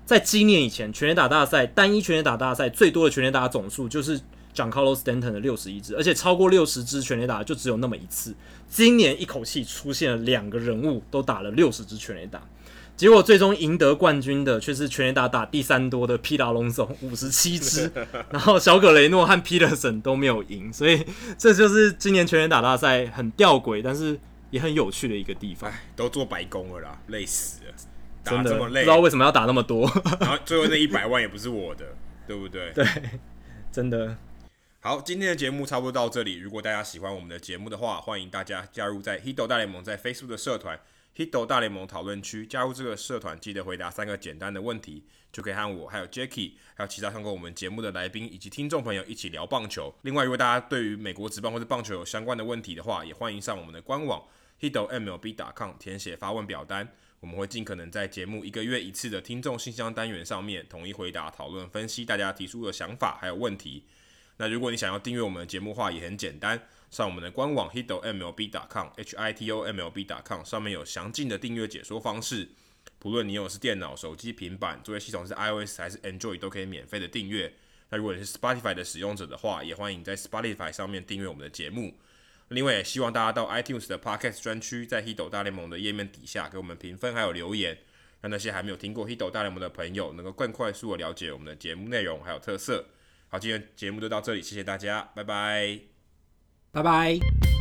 Speaker 1: 在今年以前全垒打大赛单一全垒打大赛最多的全垒打总数就是 Giancarlo Stanton 的六十一支，而且超过六十支全垒打就只有那么一次。今年一口气出现了两个人物都打了六十支全垒打，结果最终赢得冠军的却是全垒打打第三多的 Pete Alonso 五十七支，然后小葛雷诺和 Peterson 都没有赢，所以这就是今年全垒打大赛很吊诡，但是也很有趣的一个地方。
Speaker 2: 都做白工了啦，累死了，
Speaker 1: 真的不知道为什么要打那么多，
Speaker 2: 然后最后那一百万也不是我的，对不对？
Speaker 1: 对，真的。
Speaker 2: 好，今天的节目差不多到这里。如果大家喜欢我们的节目的话，欢迎大家加入在 Hito 大联盟在 Facebook 的社团 Hito 大联盟讨论区。加入这个社团，记得回答三个简单的问题，就可以和我、还有 Jackie，还有其他看过我们节目的来宾以及听众朋友一起聊棒球。另外，如果大家对于美国职棒或者棒球有相关的问题的话，也欢迎上我们的官网 Hito MLB.com 填写发问表单，我们会尽可能在节目一个月一次的听众信箱单元上面统一回答、讨论、分析大家提出的想法还有问题。那如果你想要订阅我们的节目的话，也很简单，上我们的官网 hitomlb.com，h i t o m l b.com，上面有详尽的订阅解说方式。不论你有是电脑、手机、平板，作业系统是 iOS 还是 Android，都可以免费的订阅。那如果你是 Spotify 的使用者的话，也欢迎在 Spotify 上面订阅我们的节目。另外，也希望大家到 iTunes 的 Podcast 专区，在 Hito 大联盟的页面底下给我们评分还有留言，让那些还没有听过 Hito 大联盟的朋友能够更快速的了解我们的节目内容还有特色。好，今天节目就到这里，谢谢大家，拜拜，
Speaker 1: 拜拜。